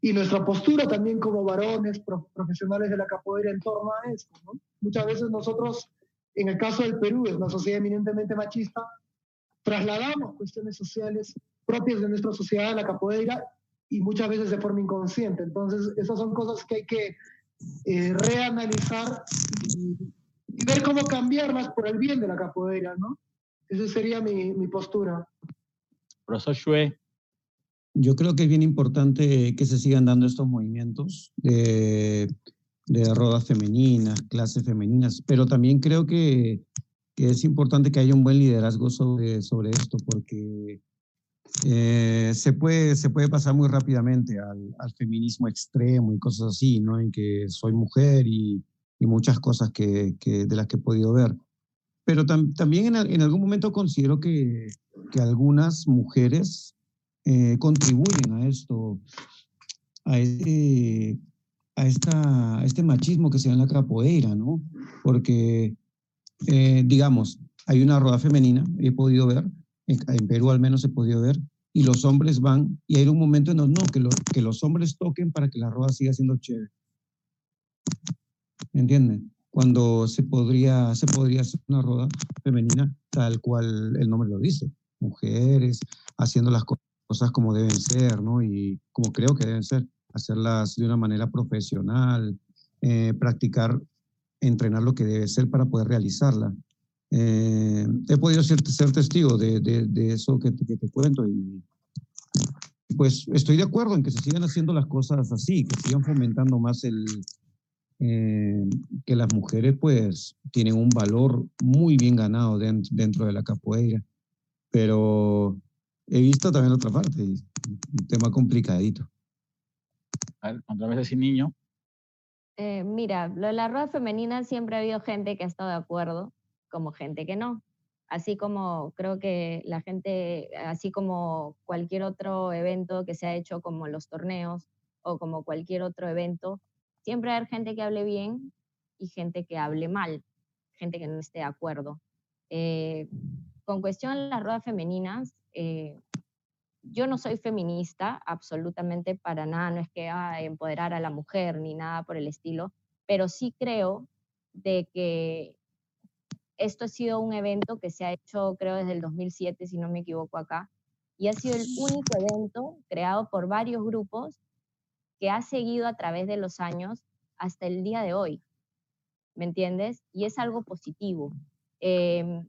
Y nuestra postura también como varones, profesionales de la capoeira en torno a esto, ¿no? Muchas veces nosotros, en el caso del Perú, es una sociedad eminentemente machista, trasladamos cuestiones sociales propias de nuestra sociedad a la capoeira y muchas veces de forma inconsciente. Entonces, esas son cosas que hay que eh, reanalizar y, ver cómo cambiarlas por el bien de la capoeira, ¿no? Esa sería mi, mi postura. Profesor Shue. Yo creo que es bien importante que se sigan dando estos movimientos de, de rodas femeninas, clases femeninas, pero también creo que, que, es importante que haya un buen liderazgo sobre, sobre esto, porque eh, se, puede, se puede pasar muy rápidamente al, feminismo extremo y cosas así, ¿no? En que soy mujer y, y muchas cosas que, que, de las que he podido ver. Pero tam, también en, algún momento considero que, que algunas mujeres eh, contribuyen a esto, a este, a este machismo que se da en la capoeira, ¿no? Porque, eh, digamos, hay una rueda femenina, he podido ver, en, Perú al menos he podido ver, y los hombres van, y hay un momento en donde no, que, que los hombres toquen para que la rueda siga siendo chévere. ¿Me entienden? Cuando se podría, se podría hacer una rueda femenina tal cual el nombre lo dice, mujeres haciendo las cosas como deben ser, ¿no? Y como creo que deben ser, hacerlas de una manera profesional, eh, practicar, entrenar lo que debe ser para poder realizarla. Eh, he podido ser, ser testigo de, de, de eso que, que, te cuento y pues estoy de acuerdo en que se sigan haciendo las cosas así, que sigan fomentando más el eh, que las mujeres pues tienen un valor muy bien ganado dentro, dentro de la capoeira, pero he visto también otra parte, un tema complicadito. A ver, otra vez ese niño. Eh, mira, lo de la rueda femenina siempre ha habido gente que ha estado de acuerdo, como gente que no. Así como creo que la gente, así como cualquier otro evento que se ha hecho como los torneos o como cualquier otro evento, siempre hay gente que hable bien y gente que hable mal, gente que no esté de acuerdo. Eh, con cuestión de las ruedas femeninas, eh, yo no soy feminista, absolutamente para nada, no es que a empoderar a la mujer ni nada por el estilo, pero sí creo de que esto ha sido un evento que se ha hecho, creo, desde el 2007, si no me equivoco acá, y ha sido el único evento creado por varios grupos que ha seguido a través de los años hasta el día de hoy. ¿me entiendes? Y es algo positivo. Em,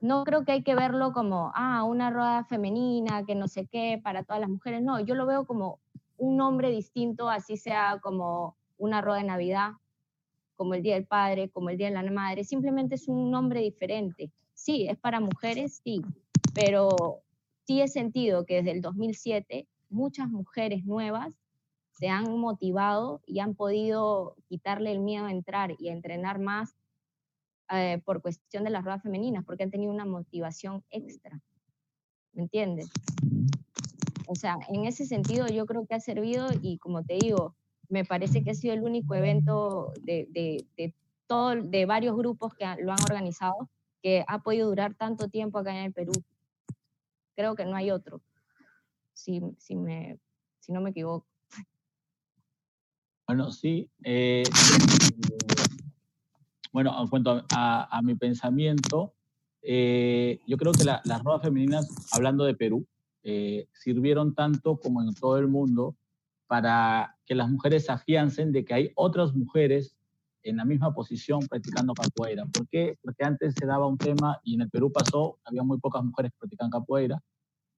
no creo que hay que verlo como, ah, una rueda femenina, que no sé qué, para todas las mujeres. No, yo lo veo como un nombre distinto, así sea como una rueda de Navidad, como el Día del Padre, como el Día de la Madre. Simplemente es un nombre diferente. Sí, es para mujeres, sí, pero sí he sentido que desde el 2007 muchas mujeres nuevas se han motivado y han podido quitarle el miedo a entrar y a entrenar más eh, por cuestión de las ruedas femeninas, porque han tenido una motivación extra. ¿Me entiendes? O sea, en ese sentido yo creo que ha servido y como te digo, me parece que ha sido el único evento de, de, de, todo, de varios grupos que lo han organizado que ha podido durar tanto tiempo acá en el Perú. Creo que no hay otro, si, si, me, si no me equivoco. Bueno, sí. Eh, bueno, en cuanto a, mi pensamiento, eh, yo creo que las ruedas femeninas, hablando de Perú, eh, sirvieron tanto como en todo el mundo para que las mujeres afiancen de que hay otras mujeres en la misma posición practicando capoeira. ¿Por qué? Porque antes se daba un tema y en el Perú pasó, había muy pocas mujeres que practicaban capoeira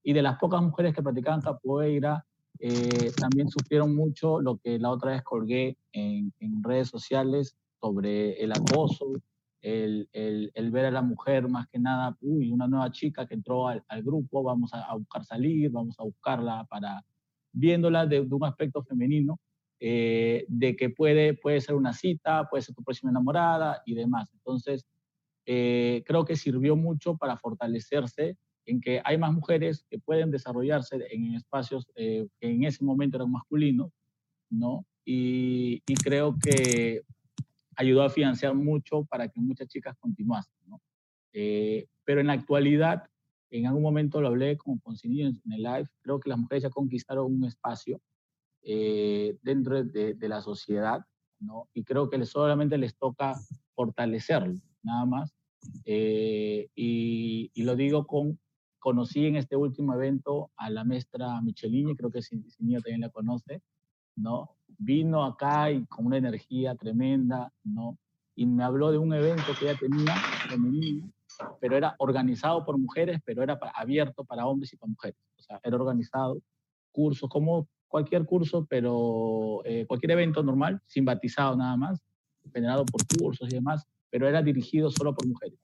y de las pocas mujeres que practicaban capoeira eh, también sufrieron mucho lo que la otra vez colgué en, redes sociales sobre el acoso, el, ver a la mujer más que nada, uy, una nueva chica que entró al, grupo, vamos a, buscar salir, vamos a buscarla para, viéndola de, un aspecto femenino, eh, de que puede, puede ser una cita, puede ser tu próxima enamorada y demás. Entonces, eh, creo que sirvió mucho para fortalecerse en que hay más mujeres que pueden desarrollarse en espacios eh, que en ese momento eran masculinos, ¿no? Y, y creo que ayudó a financiar mucho para que muchas chicas continuasen. ¿no? Pero en la actualidad, en algún momento lo hablé con Poncinillo en el live, creo que las mujeres ya conquistaron un espacio eh, dentro de, de, la sociedad, ¿no? Y creo que solamente les toca fortalecerlo, nada más. Eh, y, y, lo digo con, conocí en este último evento a la maestra Michelini, creo que Sinio también la conoce, ¿no? vino acá y con una energía tremenda, ¿no? Y me habló de un evento que ella tenía femenino, pero era organizado por mujeres, pero era para, abierto para hombres y para mujeres. O sea, era organizado, cursos, como cualquier curso, pero eh, cualquier evento normal, sin batizado nada más, generado por cursos y demás, pero era dirigido solo por mujeres,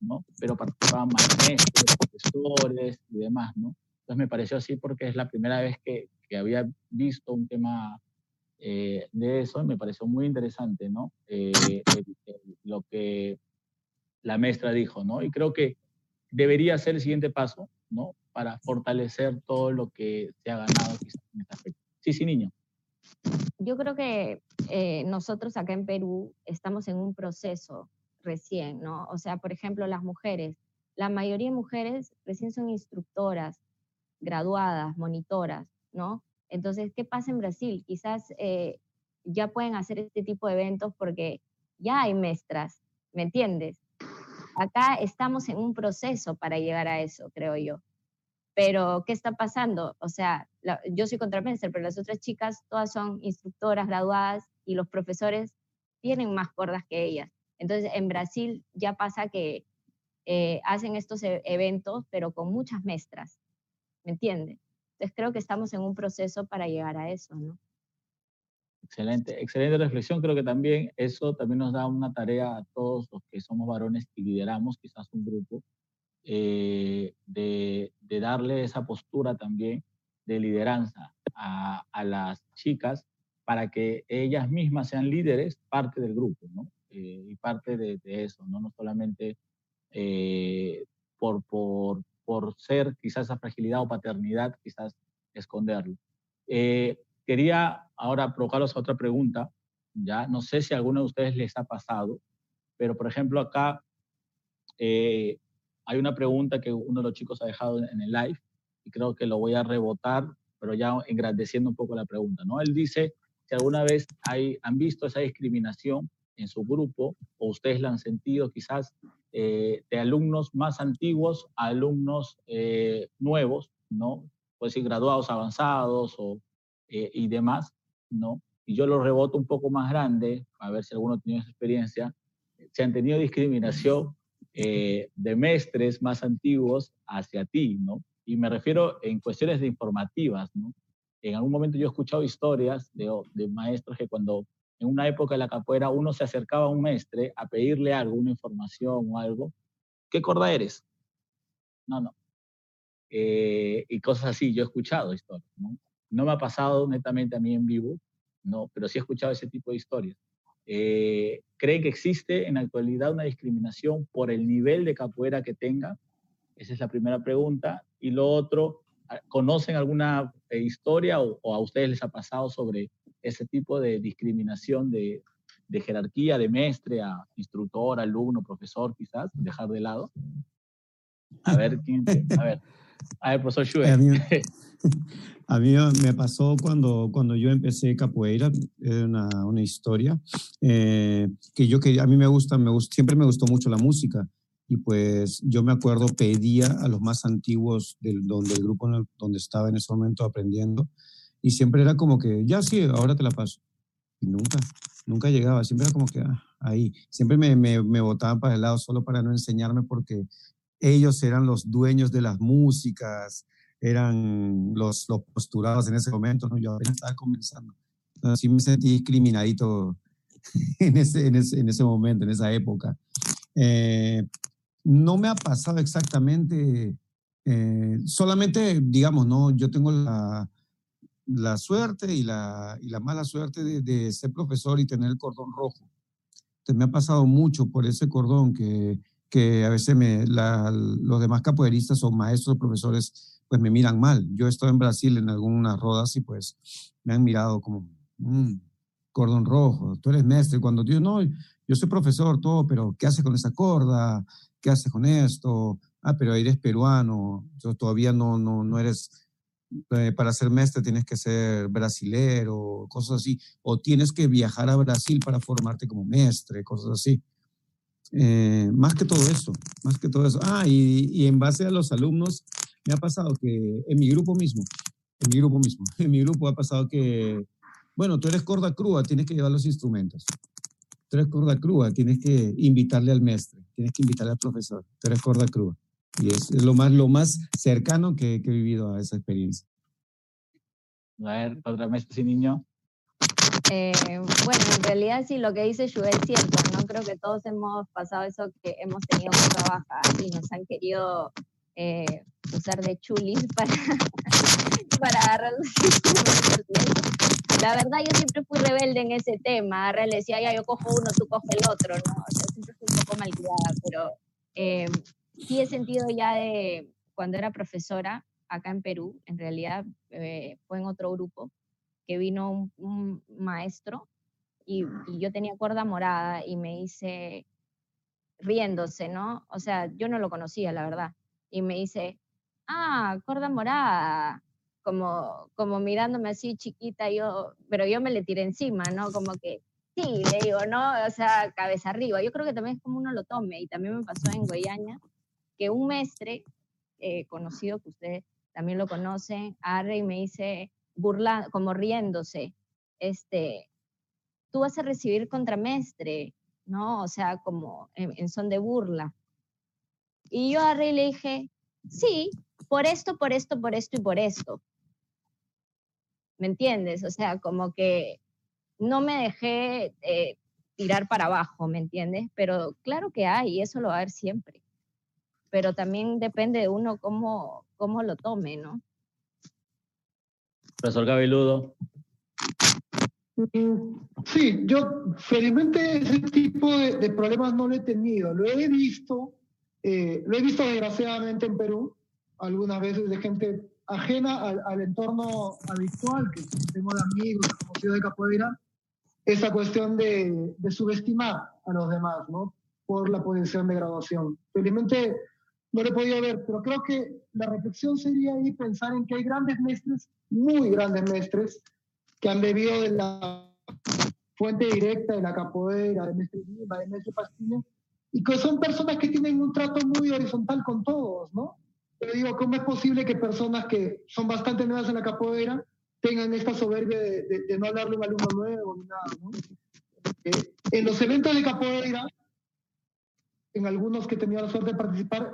¿no? Pero participaban maestros, profesores y demás, ¿no? Entonces me pareció así porque es la primera vez que, que había visto un tema eh, de eso y me pareció muy interesante, ¿no? Eh, el, el, lo que la maestra dijo, ¿no? Y creo que debería ser el siguiente paso, ¿no? Para fortalecer todo lo que se ha ganado. Sí, sí, niño. Yo creo que eh, nosotros acá en Perú estamos en un proceso recién, ¿no? O sea, por ejemplo, las mujeres, la mayoría de mujeres recién son instructoras, graduadas, monitoras, ¿no? Entonces, ¿qué pasa en Brasil? Quizás eh, ya pueden hacer este tipo de eventos porque ya hay maestras, ¿me entiendes? Acá estamos en un proceso para llegar a eso, creo yo. Pero, ¿qué está pasando? O sea, la, yo soy contrapenser, pero las otras chicas todas son instructoras graduadas y los profesores tienen más cuerdas que ellas. Entonces, en Brasil ya pasa que eh, hacen estos e eventos, pero con muchas maestras, ¿me entiendes? Entonces creo que estamos en un proceso para llegar a eso, ¿no? Excelente, excelente reflexión. Creo que también eso también nos da una tarea a todos los que somos varones y lideramos quizás un grupo, eh, de, de, darle esa postura también de lideranza a, a, las chicas para que ellas mismas sean líderes, parte del grupo, ¿no? Eh, y parte de, de, eso, ¿no? No solamente eh, por, por, por ser quizás esa fragilidad o paternidad, quizás esconderlo. Eh, quería ahora provocaros a otra pregunta, ya no sé si a alguno de ustedes les ha pasado, pero por ejemplo acá eh, hay una pregunta que uno de los chicos ha dejado en el live y creo que lo voy a rebotar, pero ya engrandeciendo un poco la pregunta, ¿no? Él dice si alguna vez hay, han visto esa discriminación en su grupo o ustedes la han sentido quizás eh, de alumnos más antiguos a alumnos eh, nuevos, ¿no? Puede ser graduados avanzados o, eh, y demás, ¿no? y yo lo reboto un poco más grande, a ver si alguno ha tenido esa experiencia, se han tenido discriminación eh, de mestres más antiguos hacia ti, ¿no? Y me refiero en cuestiones de informativas, ¿no? En algún momento yo he escuchado historias de, de maestros que cuando en una época de la capoeira uno se acercaba a un mestre a pedirle algo, una información o algo, ¿qué corda eres? No, no. Eh, y cosas así, yo he escuchado historias, ¿no? No me ha pasado netamente a mí en vivo, no, pero sí he escuchado ese tipo de historias. Eh, ¿Creen que existe en la actualidad una discriminación por el nivel de capoeira que tenga? Esa es la primera pregunta. Y lo otro, ¿conocen alguna eh, historia o, a ustedes les ha pasado sobre ese tipo de discriminación de, de jerarquía, de maestre a instructor, alumno, profesor, quizás, dejar de lado? A ver, ¿quién? A ver, a ver profesor Shue. A mí me pasó cuando, cuando yo empecé capoeira, era una, una historia, eh, que yo que a mí me gusta, me gusta, siempre me gustó mucho la música. Y pues yo me acuerdo pedía a los más antiguos del donde el grupo donde estaba en ese momento aprendiendo y siempre era como que ya sí ahora te la paso y nunca nunca llegaba siempre era como que ah, ahí siempre me, me, me botaban para el lado solo para no enseñarme porque ellos eran los dueños de las músicas eran los, los posturados en ese momento, ¿no? yo apenas estaba comenzando. Así me sentí discriminadito en ese, en ese, en ese momento, en esa época. Eh, no me ha pasado exactamente, eh, solamente, digamos, no, yo tengo la, la suerte y la, y la mala suerte de, de, ser profesor y tener el cordón rojo. Entonces me ha pasado mucho por ese cordón que, que a veces me, la, los demás capoeiristas o maestros profesores pues me miran mal. Yo he estado en Brasil en algunas rodas y pues me han mirado como, mmm, cordón rojo, tú eres mestre. Cuando digo, no, yo soy profesor, todo, pero ¿qué haces con esa corda? ¿Qué haces con esto? Ah, pero eres peruano, yo todavía no, no, no eres, eh, para ser mestre tienes que ser brasilero, cosas así, o tienes que viajar a Brasil para formarte como mestre, cosas así. Eh, más que todo eso, más que todo eso. Ah, y, y en base a los alumnos, me ha pasado que en mi grupo mismo, en mi grupo mismo, en mi grupo ha pasado que, bueno, tú eres corda crua, tienes que llevar los instrumentos. Tú eres corda crua, tienes que invitarle al maestro, tienes que invitarle al profesor. Tú eres corda crua. Y es, lo, más, lo más cercano que, que, he vivido a esa experiencia. A ver, otra maestra sin niño. Eh, bueno, en realidad sí, lo que dice Yu es cierto, ¿no? Creo que todos hemos pasado eso que hemos tenido que trabajar y nos han querido eh, usar de chulis para, para agarrar los La verdad, yo siempre fui rebelde en ese tema. Le decía, ya yo cojo uno, tú coges el otro, ¿no? O sea, siempre fui un poco malcriada, pero eh, sí he sentido ya de cuando era profesora acá en Perú, en realidad eh, fue en otro grupo, que vino un, un maestro y, y, yo tenía cuerda morada y me hice riéndose, ¿no? O sea, yo no lo conocía, la verdad y me dice, ah, corda morada, como, como mirándome así chiquita, yo, pero yo me le tiré encima, ¿no? Como que, sí, le digo, ¿no? O sea, cabeza arriba. Yo creo que también es como uno lo tome, y también me pasó en Guayaña, que un mestre eh, conocido, que ustedes también lo conocen, arre y me dice, burla, como riéndose, este, tú vas a recibir contramestre, ¿no? O sea, como en, en son de burla. Y yo a Rey le dije, sí, por esto, por esto, por esto y por esto. ¿Me entiendes? O sea, como que no me dejé eh, tirar para abajo, ¿me entiendes? Pero claro que hay, y eso lo va a haber siempre. Pero también depende de uno cómo, cómo lo tome, ¿no? Profesor Gabeludo. Sí, yo felizmente ese tipo de, de problemas no lo he tenido. Lo he visto eh, lo he visto desgraciadamente en Perú, algunas veces de gente ajena al, al entorno habitual que tengo de amigos, conocidos de capoeira, esa cuestión de, de, subestimar a los demás, ¿no? Por la posición de graduación. Felizmente no lo he podido ver, pero creo que la reflexión sería ahí pensar en que hay grandes mestres, muy grandes mestres, que han bebido de la fuente directa de la capoeira, de Mestre Lima, de Mestre Pastillo, y que son personas que tienen un trato muy horizontal con todos, ¿no? Pero digo, ¿cómo es posible que personas que son bastante nuevas en la capoeira tengan esta soberbia de, no hablarle a un alumno nuevo ni nada. ¿no? Eh, en los eventos de capoeira, en algunos que he tenido la suerte de participar,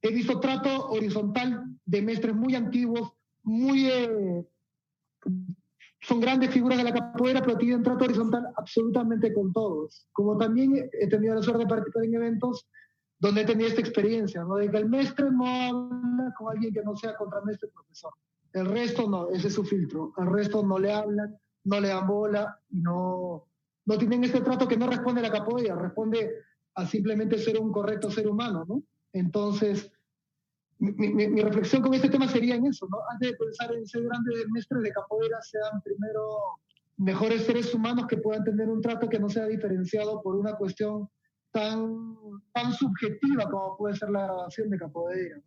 he visto trato horizontal de maestres muy antiguos, muy... Eh, son grandes figuras de la capoeira, pero tienen trato horizontal absolutamente con todos. Como también he tenido la suerte de participar en eventos donde he tenido esta experiencia, ¿no? de que el maestro no habla con alguien que no sea contramaestre profesor. El resto no, ese es su filtro. El resto no le hablan, no le dan bola y no, no tienen este trato que no responde a la capoeira, responde a simplemente ser un correcto ser humano, ¿no? Entonces, mi, reflexión con este tema sería en eso, ¿no? Antes de pensar en ser grandes maestros de capoeira, sean primero mejores seres humanos que puedan tener un trato que no sea diferenciado por una cuestión tan, tan subjetiva como puede ser la grabación de capoeira.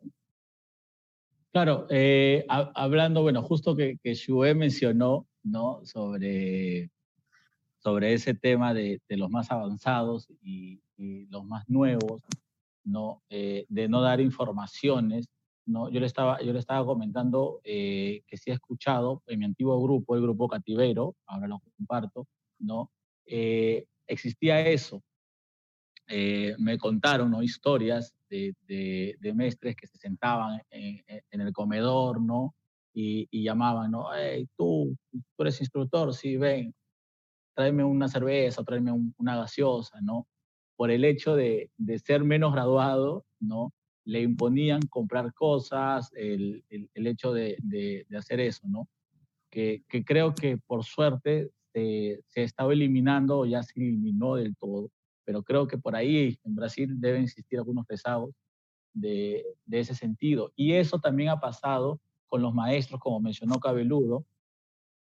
Claro, eh, hablando, bueno, justo que, que mencionó, ¿no? Sobre, sobre ese tema de los más avanzados y, los más nuevos, ¿no? Eh, de no dar informaciones, ¿no? Yo le estaba, yo le estaba comentando eh, que sí he escuchado en mi antiguo grupo, el grupo Cativero, ahora lo comparto, ¿no? existía eso, eh, me contaron historias de, de, de, mestres que se sentaban en, en el comedor, ¿no? Y, y, llamaban, ¿no? Hey, tú, tú eres instructor, sí, ven, tráeme una cerveza, tráeme una gaseosa, ¿no? Por el hecho de, de, ser menos graduado, ¿no? Le imponían comprar cosas, el, el, hecho de, de, hacer eso, ¿no? Que, que creo que por suerte se, se estaba eliminando o ya se eliminó del todo pero creo que por ahí en Brasil deben existir algunos rezagos de, de, ese sentido. Y eso también ha pasado con los maestros, como mencionó Cabeludo,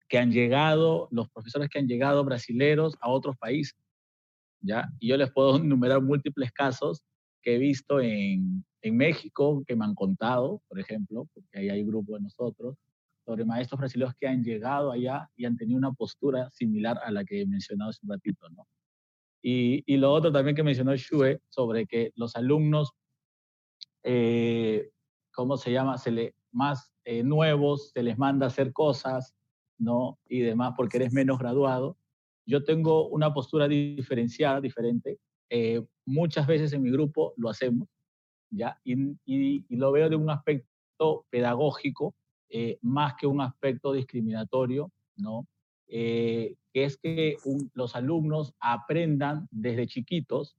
que han llegado, los profesores que han llegado brasileros a otros países. ¿Ya? Y yo les puedo enumerar múltiples casos que he visto en, en México, que me han contado, por ejemplo, porque ahí hay un grupo de nosotros, sobre maestros brasileños que han llegado allá y han tenido una postura similar a la que he mencionado hace un ratito, ¿no? Y, y, lo otro también que mencionó Shue sobre que los alumnos, eh, ¿cómo se llama? Se le, más eh, nuevos, se les manda a hacer cosas, ¿no? Y demás porque eres menos graduado. Yo tengo una postura diferenciada, diferente. Eh, muchas veces en mi grupo lo hacemos, ¿ya? Y, y, y lo veo de un aspecto pedagógico eh, más que un aspecto discriminatorio, ¿no? Eh, que es que los alumnos aprendan desde chiquitos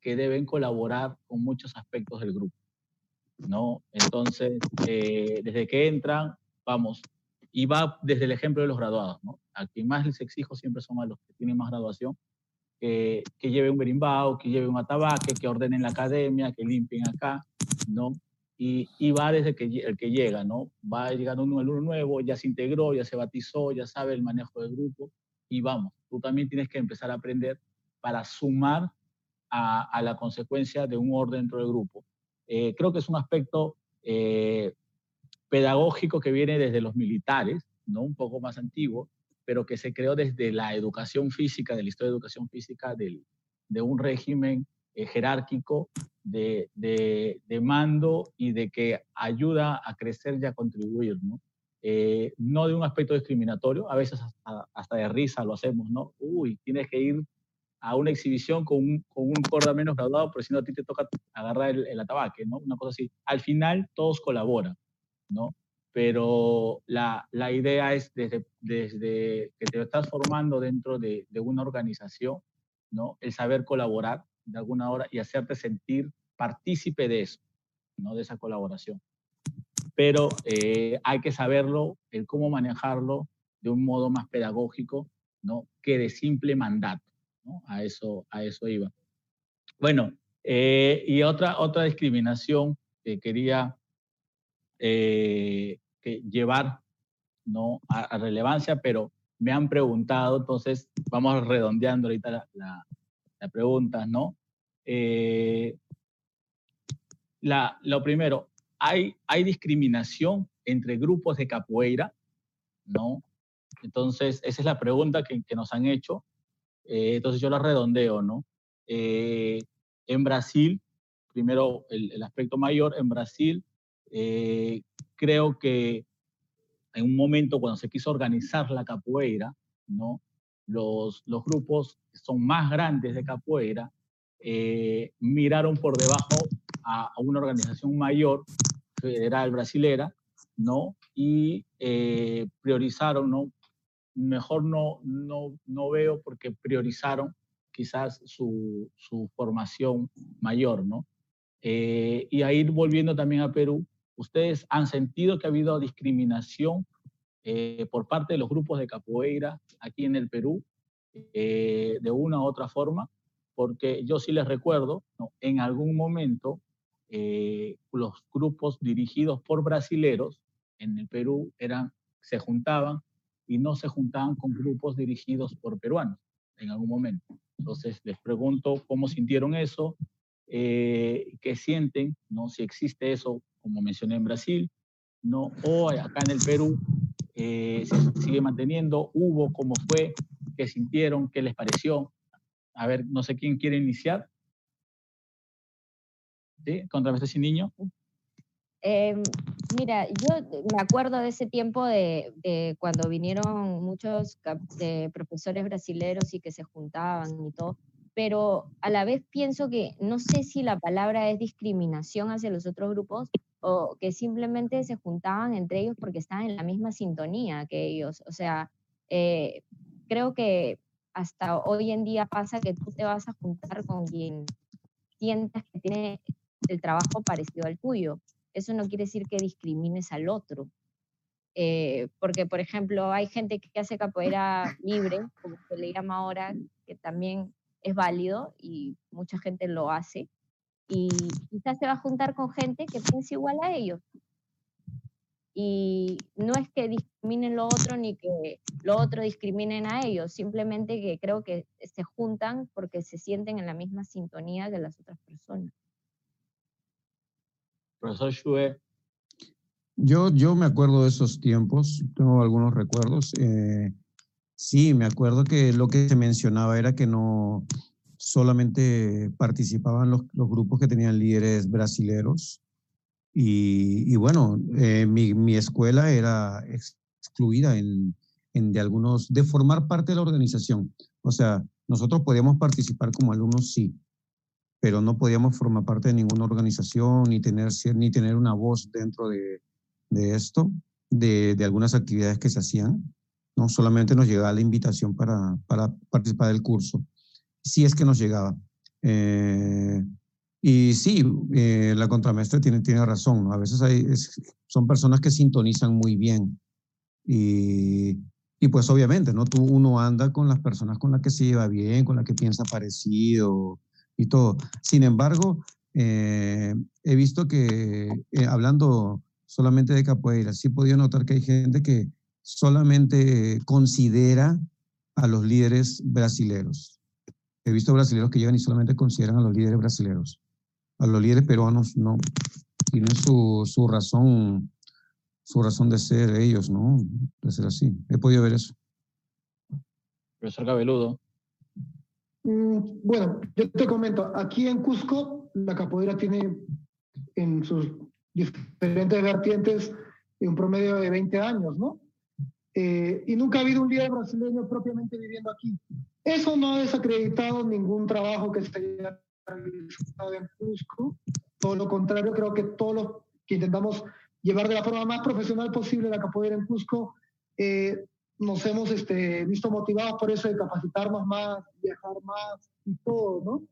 que deben colaborar con muchos aspectos del grupo. ¿no? Entonces, eh, desde que entran, vamos, y va desde el ejemplo de los graduados. ¿no? A quien más les exijo siempre son a los que tienen más graduación, que, que lleven un berimbau, que lleven un atabaque, que ordenen la academia, que limpien acá, ¿no? y, va desde que, el que llega, ¿no? Va llegando un alumno nuevo, ya se integró, ya se batizó, ya sabe el manejo del grupo y vamos, tú también tienes que empezar a aprender para sumar a, la consecuencia de un orden dentro del grupo. Eh, creo que es un aspecto eh, pedagógico que viene desde los militares, ¿no? Un poco más antiguo, pero que se creó desde la educación física, de la historia de educación física del, de un régimen eh, jerárquico de, de, mando y de que ayuda a crecer y a contribuir, ¿no? Eh, no de un aspecto discriminatorio, a veces hasta, de risa lo hacemos, ¿no? Uy, tienes que ir a una exhibición con un, con un corda menos graduado, pero si no a ti te toca agarrar el, el atabaque, ¿no? Una cosa así. Al final todos colaboran, ¿no? Pero la, la idea es desde, desde que te estás formando dentro de, de una organización, ¿no? El saber colaborar, de alguna hora y hacerte sentir partícipe de eso, ¿no? de esa colaboración. Pero eh, hay que saberlo, el cómo manejarlo de un modo más pedagógico ¿no? que de simple mandato. ¿no? A, eso, a eso iba. Bueno, eh, y otra, otra discriminación que quería eh, que llevar ¿no? A, relevancia, pero me han preguntado, entonces vamos redondeando ahorita la, la pregunta, ¿no? Eh, la, lo primero, ¿hay, ¿hay discriminación entre grupos de capoeira? ¿No? Entonces, esa es la pregunta que, nos han hecho. Eh, entonces, yo la redondeo, ¿no? Eh, en Brasil, primero el, aspecto mayor, en Brasil, creo que en un momento cuando se quiso organizar la capoeira, ¿no? Los, los grupos que son más grandes de capoeira eh, miraron por debajo a, una organización mayor, federal brasilera, ¿no? Y eh, priorizaron, ¿no? Mejor no, no, no veo porque priorizaron quizás su, su formación mayor, ¿no? Eh, y a ir volviendo también a Perú, ¿ustedes han sentido que ha habido discriminación eh, por parte de los grupos de capoeira aquí en el Perú, eh, de una u otra forma? Porque yo sí les recuerdo, en algún momento los grupos dirigidos por brasileros en el Perú eran, se juntaban y no se juntaban con grupos dirigidos por peruanos en algún momento. Entonces les pregunto cómo sintieron eso, eh, qué sienten, ¿no? si existe eso, como mencioné en Brasil, ¿no? o acá en el Perú, eh, se sigue manteniendo, hubo, cómo fue, qué sintieron, qué les pareció. A ver, no sé quién quiere iniciar. ¿Sí? Contra este sin niño. Em, mira, yo me acuerdo de ese tiempo de, cuando vinieron muchos de profesores brasileños y que se juntaban y todo, pero a la vez pienso que no sé si la palabra es discriminación hacia los otros grupos o que simplemente se juntaban entre ellos porque estaban en la misma sintonía que ellos. O sea, eh, creo que hasta hoy en día pasa que tú te vas a juntar con quien sientas que tiene el trabajo parecido al tuyo eso no quiere decir que discrimines al otro. Eh, porque, por ejemplo, hay gente que hace capoeira libre, como se le llama ahora, que también es válido y mucha gente lo hace. Y quizás se va a juntar con gente que piensa igual a ellos. Y no es que discriminen lo otro ni que lo otro discriminen a ellos, simplemente que creo que se juntan porque se sienten en la misma sintonía que las otras personas. Profesor Shue. Yo, yo me acuerdo de esos tiempos, tengo algunos recuerdos. Eh, sí, me acuerdo que lo que se mencionaba era que no solamente participaban los, grupos que tenían líderes brasileros. Y, y bueno, eh, mi, mi, escuela era excluida en, en, de algunos, de formar parte de la organización. O sea, nosotros podíamos participar como alumnos, sí, pero no podíamos formar parte de ninguna organización ni tener, ni tener una voz dentro de, de esto, de, de, algunas actividades que se hacían. No solamente nos llegaba la invitación para, para participar del curso, si es que nos llegaba. Eh, y sí, eh, la contramaestra tiene, tiene razón. A veces hay, son personas que sintonizan muy bien. Y, y pues obviamente, ¿no? Tú, uno anda con las personas con las que se lleva bien, con las que piensa parecido, y todo. Sin embargo, eh, he visto que, hablando solamente de capoeira, sí he podido notar que hay gente que solamente considera a los líderes brasileños. He visto brasileños que llegan y solamente consideran a los líderes brasileños. A los líderes peruanos no. Tienen su, su razón, su razón de ser ellos, ¿no? De ser así. He podido ver eso. Profesor Cabeludo. Mm, bueno, yo te comento, aquí en Cusco la capoeira tiene en sus diferentes vertientes un promedio de 20 años, ¿no? Eh, y nunca ha habido un líder brasileño propiamente viviendo aquí. Eso no ha desacreditado ningún trabajo que se haya realizado en Cusco. Todo lo contrario, creo que todos los que intentamos llevar de la forma más profesional posible la capoeira en Cusco, eh, nos hemos este, visto motivados por eso de capacitarnos más, viajar más y todo, ¿no?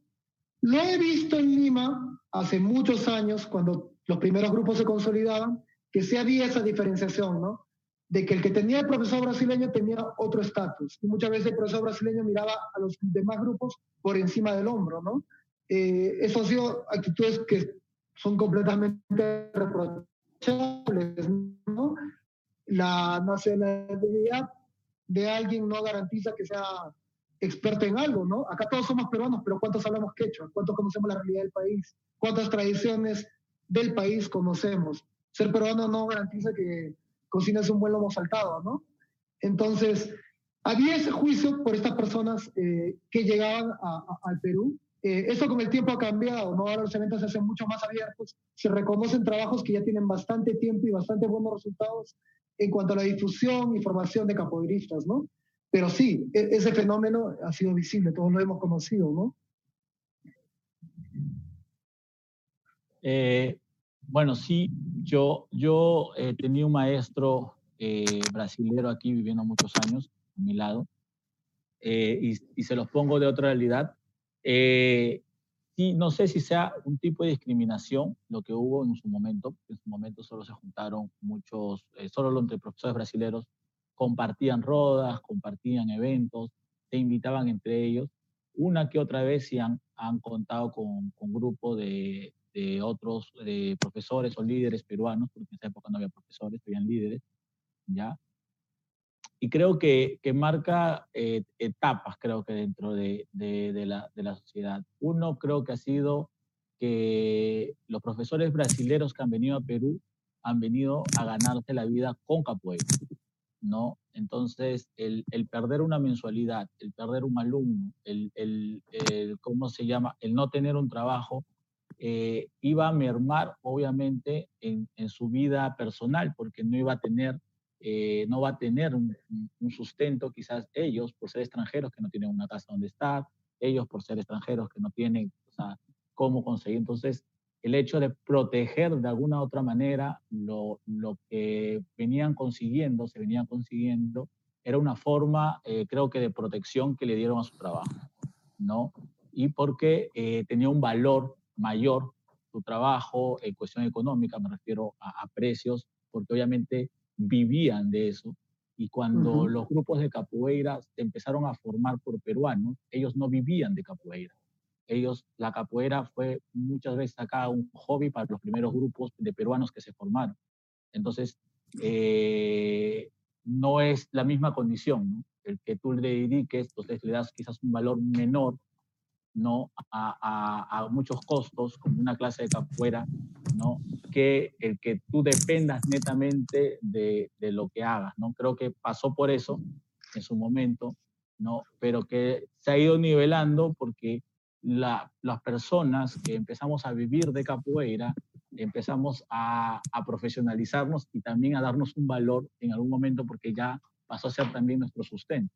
Lo he visto en Lima hace muchos años, cuando los primeros grupos se consolidaban, que se había esa diferenciación, ¿no? De que el que tenía el profesor brasileño tenía otro estatus. Y muchas veces el profesor brasileño miraba a los demás grupos por encima del hombro, ¿no? Eh, eso han sido actitudes que son completamente reprochables, ¿no? la nacionalidad de alguien no garantiza que sea experto en algo, ¿no? Acá todos somos peruanos, pero ¿cuántos hablamos quechua? ¿Cuántos conocemos la realidad del país? ¿Cuántas tradiciones del país conocemos? Ser peruano no garantiza que cocines un buen lomo saltado, ¿no? Entonces, había ese juicio por estas personas eh, que llegaban al Perú. Eh, eso con el tiempo ha cambiado, ¿no? Ahora los eventos se hacen mucho más abiertos, se reconocen trabajos que ya tienen bastante tiempo y bastante buenos resultados en cuanto a la difusión y formación de capoeiristas, ¿no? Pero sí, e, ese fenómeno ha sido visible, todos lo hemos conocido, ¿no? Eh, bueno, sí, yo, yo eh, tenía un maestro eh, brasilero aquí viviendo muchos años a mi lado, eh, y, se los pongo de otra realidad. Eh, sí, no sé si sea un tipo de discriminación lo que hubo en su momento, en su momento solo se juntaron muchos, eh, solo los entre profesores brasileños compartían rodas, compartían eventos, se invitaban entre ellos. Una que otra vez sí han, han contado con, con grupo de, de otros de profesores o líderes peruanos, porque en esa época no había profesores, habían líderes, ¿ya? Y creo que, que marca eh, etapas, creo que dentro de, de, de, la, de la sociedad. Uno creo que ha sido que los profesores brasileños que han venido a Perú han venido a ganarse la vida con capoeira, ¿no? Entonces, el, el, perder una mensualidad, el perder un alumno, el, el, el ¿cómo se llama? El no tener un trabajo, eh, iba a mermar, obviamente, en, en, su vida personal, porque no iba a tener, eh, no va a tener un, un, sustento, quizás ellos, por ser extranjeros, que no tienen una casa donde estar, ellos por ser extranjeros que no tienen o sea, cómo conseguir. Entonces, el hecho de proteger de alguna u otra manera lo, lo que venían consiguiendo, se venían consiguiendo, era una forma, eh, creo que, de protección que le dieron a su trabajo, ¿no? Y porque eh, tenía un valor mayor su trabajo en cuestión económica, me refiero a, a, precios, porque obviamente vivían de eso. Y cuando uh -huh. los grupos de capoeira se empezaron a formar por peruanos, ellos no vivían de capoeira. Ellos, la capoeira fue muchas veces acá un hobby para los primeros grupos de peruanos que se formaron. Entonces, eh, no es la misma condición, ¿no? El que tú le dediques, entonces le das quizás un valor menor ¿no? A, a, a, muchos costos, como una clase de capoeira, ¿no? que el que tú dependas netamente de, de, lo que hagas. ¿no? Creo que pasó por eso en su momento, ¿no? pero que se ha ido nivelando porque la, las personas que empezamos a vivir de capoeira, empezamos a, a profesionalizarnos y también a darnos un valor en algún momento porque ya pasó a ser también nuestro sustento.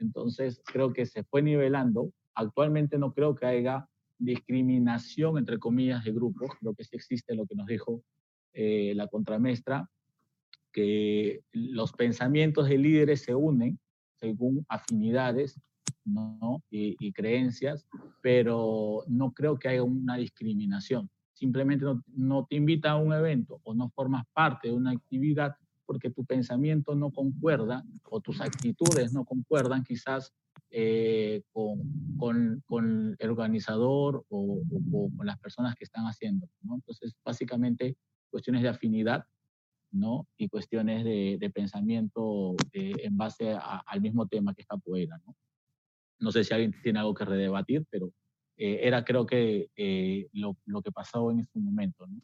Entonces, creo que se fue nivelando actualmente no creo que haya discriminación, entre comillas, de grupos. Creo que sí existe lo que nos dijo eh, la contramestra, que los pensamientos de líderes se unen según afinidades ¿no? y, creencias, pero no creo que haya una discriminación. Simplemente no, no te invita a un evento o no formas parte de una actividad porque tu pensamiento no concuerda o tus actitudes no concuerdan quizás eh, con, con, con, el organizador o, o, o, con las personas que están haciendo. ¿no? Entonces, básicamente, cuestiones de afinidad ¿no? y cuestiones de, de pensamiento eh, en base a, al mismo tema que es capoeira. ¿no? no sé si alguien tiene algo que redebatir, pero eh, era creo que eh, lo, lo, que pasó en ese momento. ¿no?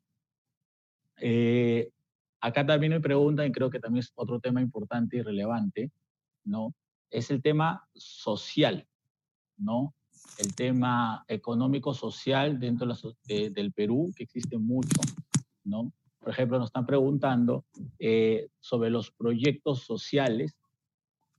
Eh, acá también me preguntan, y creo que también es otro tema importante y relevante, ¿no? es el tema social, ¿no? El tema económico-social dentro de, del Perú, que existe mucho, ¿no? Por ejemplo, nos están preguntando eh, sobre los proyectos sociales,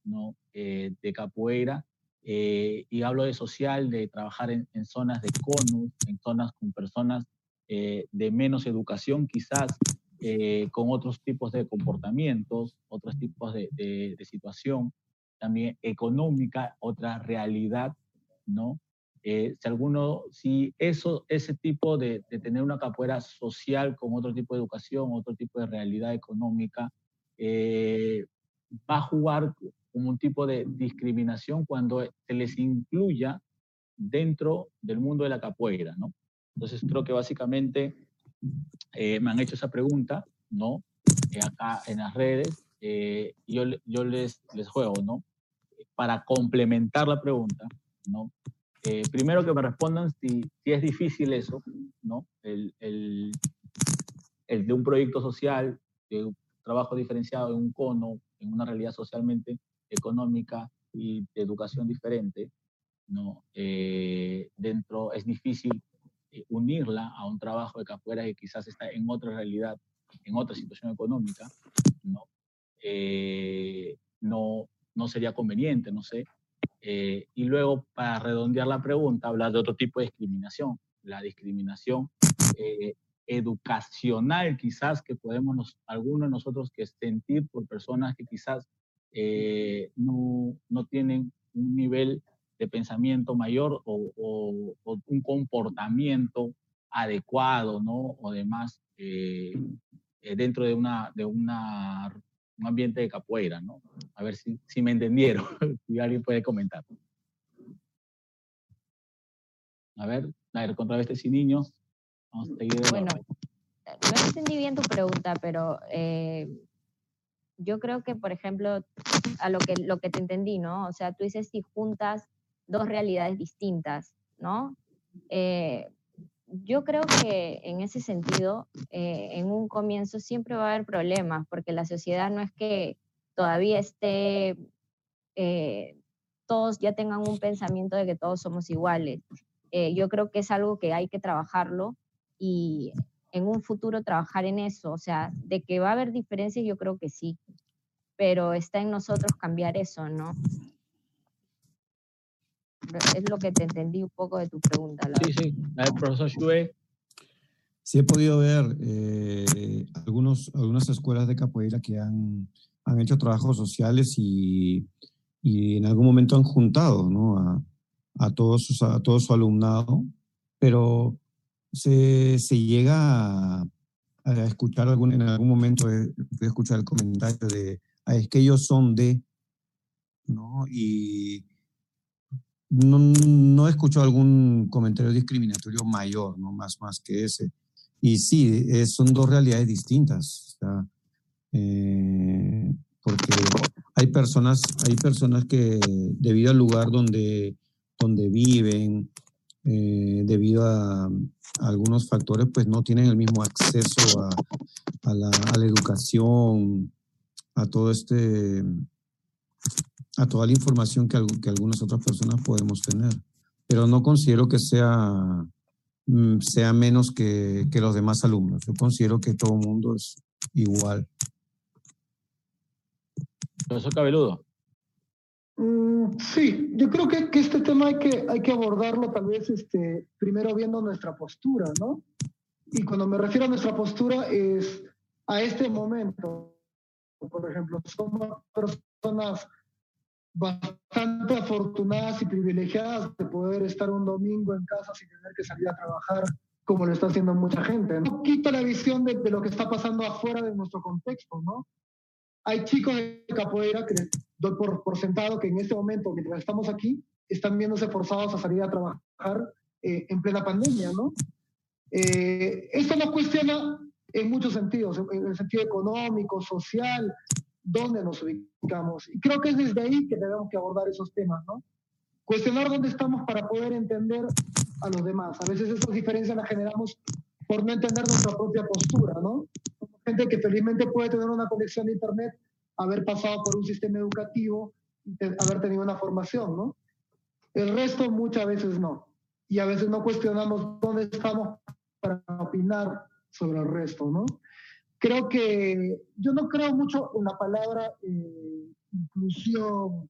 ¿no? Eh, de capoeira, eh, y hablo de social, de trabajar en, zonas de CONUS, en zonas con personas eh, de menos educación quizás, eh, con otros tipos de comportamientos, otros tipos de, de, de situación, también económica, otra realidad, ¿no? Eh, si alguno, si eso, ese tipo de, de, tener una capoeira social con otro tipo de educación, otro tipo de realidad económica, eh, va a jugar como un tipo de discriminación cuando se les incluya dentro del mundo de la capoeira, ¿no? Entonces creo que básicamente eh, me han hecho esa pregunta, ¿no? Eh, acá en las redes, eh, yo, yo les, les juego, ¿no? Para complementar la pregunta, ¿no? Eh, primero que me respondan si, si, es difícil eso, ¿no? El, el, el, de un proyecto social, de un trabajo diferenciado en un cono, en una realidad socialmente económica y de educación diferente, ¿no? Eh, dentro es difícil eh, unirla a un trabajo de capoeira que quizás está en otra realidad, en otra situación económica, ¿no? eh, no, sería conveniente, no sé. Eh, y luego, para redondear la pregunta, hablar de otro tipo de discriminación, la discriminación educacional quizás que podemos algunos de nosotros que sentir por personas que quizás no, no, tienen un nivel de pensamiento mayor o, o, o un comportamiento adecuado, ¿no? O demás dentro de una, de una un ambiente de capoeira, ¿no? A ver si, si me entendieron, si alguien puede comentar. A ver, a ver, contra este sin niños. Vamos a seguir. Bueno, no entendí bien tu pregunta, pero eh, yo creo que, por ejemplo, a lo que, lo que te entendí, ¿no? O sea, tú dices si juntas dos realidades distintas, ¿no? Eh, yo creo que en ese sentido, eh, en un comienzo siempre va a haber problemas, porque la sociedad no es que todavía esté, eh, todos ya tengan un pensamiento de que todos somos iguales. Eh, yo creo que es algo que hay que trabajarlo y en un futuro trabajar en eso. O sea, de que va a haber diferencias, yo creo que sí, pero está en nosotros cambiar eso, ¿no? Es lo que te entendí un poco de tu pregunta. sí, sí. A profesor Shue. Sí he podido ver eh, algunos, algunas escuelas de capoeira que han, han hecho trabajos sociales y, y, en algún momento han juntado ¿no? a, a, todos, a todo su alumnado, pero se, se llega a, a, escuchar algún, en algún momento, de escuchar el comentario de, ah, es que ellos son de, ¿no? Y no, no he escuchado algún comentario discriminatorio mayor, ¿no? Más, más que ese. Y sí, son dos realidades distintas. Eh, porque hay personas, hay personas que debido al lugar donde, donde viven, eh, debido a, algunos factores, pues no tienen el mismo acceso a la educación, a todo este a toda la información que, que algunas otras personas podemos tener. Pero no considero que sea, mm, sea menos que, que los demás alumnos. Yo considero que todo el mundo es igual. Profesor Cabeludo. Mm, sí, yo creo que, que, este tema hay que, hay que abordarlo tal vez este, primero viendo nuestra postura, ¿no? Y cuando me refiero a nuestra postura es a este momento. Por ejemplo, somos personas bastante afortunadas y privilegiadas de poder estar un domingo en casa sin tener que salir a trabajar como lo está haciendo mucha gente. No quita la visión de, de, lo que está pasando afuera de nuestro contexto, ¿no? Hay chicos de capoeira que doy por, por sentado que en este momento, mientras estamos aquí, están viéndose forzados a salir a trabajar eh, en plena pandemia, ¿no? Eh, esto nos cuestiona en muchos sentidos, en el sentido económico, social, dónde nos ubicamos. Y creo que es desde ahí que tenemos que abordar esos temas, ¿no? Cuestionar dónde estamos para poder entender a los demás. A veces esas diferencias las generamos por no entender nuestra propia postura, ¿no? Gente que felizmente puede tener una conexión de Internet, haber pasado por un sistema educativo, haber tenido una formación, ¿no? El resto muchas veces no. Y a veces no cuestionamos dónde estamos para opinar sobre el resto, ¿no? Creo que yo no creo mucho en la palabra eh, inclusión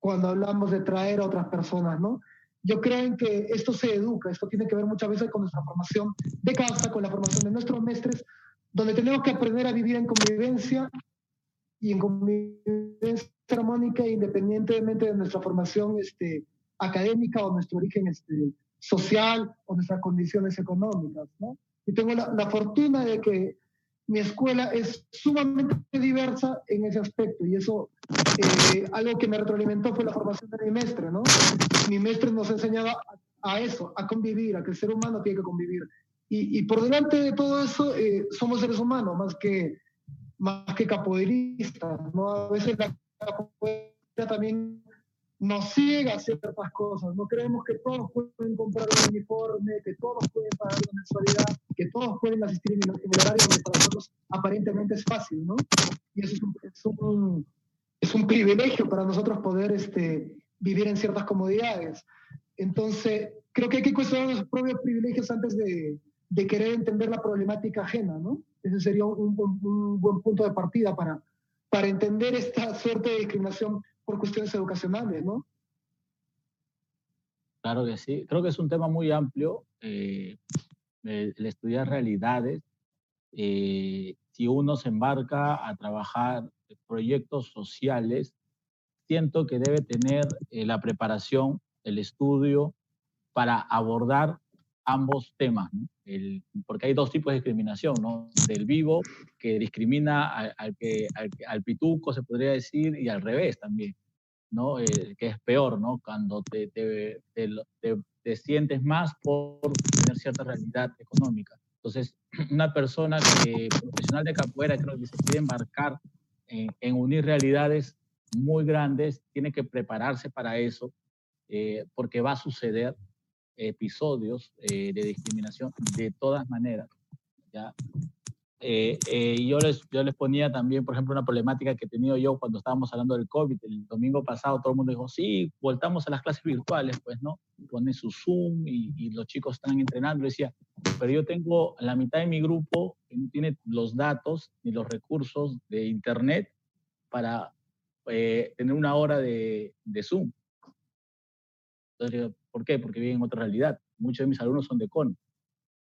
cuando hablamos de traer a otras personas, ¿no? Yo creo en que esto se educa, esto tiene que ver muchas veces con nuestra formación de casa, con la formación de nuestros maestros, donde tenemos que aprender a vivir en convivencia y en convivencia armónica independientemente de nuestra formación este, académica o nuestro origen este, social o nuestras condiciones económicas, ¿no? Y tengo la, la fortuna de que mi escuela es sumamente diversa en ese aspecto y eso, eh, algo que me retroalimentó fue la formación de mi maestre, ¿no? Mi maestre nos enseñaba a, a, eso, a convivir, a que el ser humano tiene que convivir. Y, y por delante de todo eso, eh, somos seres humanos, más que, más que capoeiristas, ¿no? A veces la capoeira también nos ciega ciertas cosas. No creemos que todos pueden comprar un uniforme, que todos pueden pagar la mensualidad, que todos pueden asistir en el, horario donde para nosotros aparentemente es fácil, ¿no? Y eso es un, es un, es un privilegio para nosotros poder este, vivir en ciertas comodidades. Entonces, creo que hay que cuestionar los propios privilegios antes de, de querer entender la problemática ajena, ¿no? Ese sería un, un, un buen punto de partida para, para entender esta suerte de discriminación por cuestiones educacionales, ¿no? Claro que sí. Creo que es un tema muy amplio, eh, el, estudiar realidades. Eh, si uno se embarca a trabajar proyectos sociales, siento que debe tener eh, la preparación, el estudio para abordar ambos temas, porque hay dos tipos de discriminación, ¿no? Del vivo, que discrimina al, que, al, pituco, se podría decir, y al revés también, ¿no? Eh, que es peor, ¿no? Cuando te, te, te, sientes más por tener cierta realidad económica. Entonces, una persona que, profesional de capoeira, creo que se quiere embarcar en, en unir realidades muy grandes, tiene que prepararse para eso, eh, porque va a suceder episodios eh, de discriminación de todas maneras. ¿ya? Eh, eh, yo, les, yo les ponía también, por ejemplo, una problemática que he tenido yo cuando estábamos hablando del COVID. El domingo pasado todo el mundo dijo, sí, voltamos a las clases virtuales, pues, ¿no? Pone su Zoom y, y los chicos están entrenando. decía, pero yo tengo la mitad de mi grupo que no tiene los datos ni los recursos de Internet para tener una hora de, de Zoom. Entonces, ¿por qué? Porque viven en otra realidad. Muchos de mis alumnos son de CON.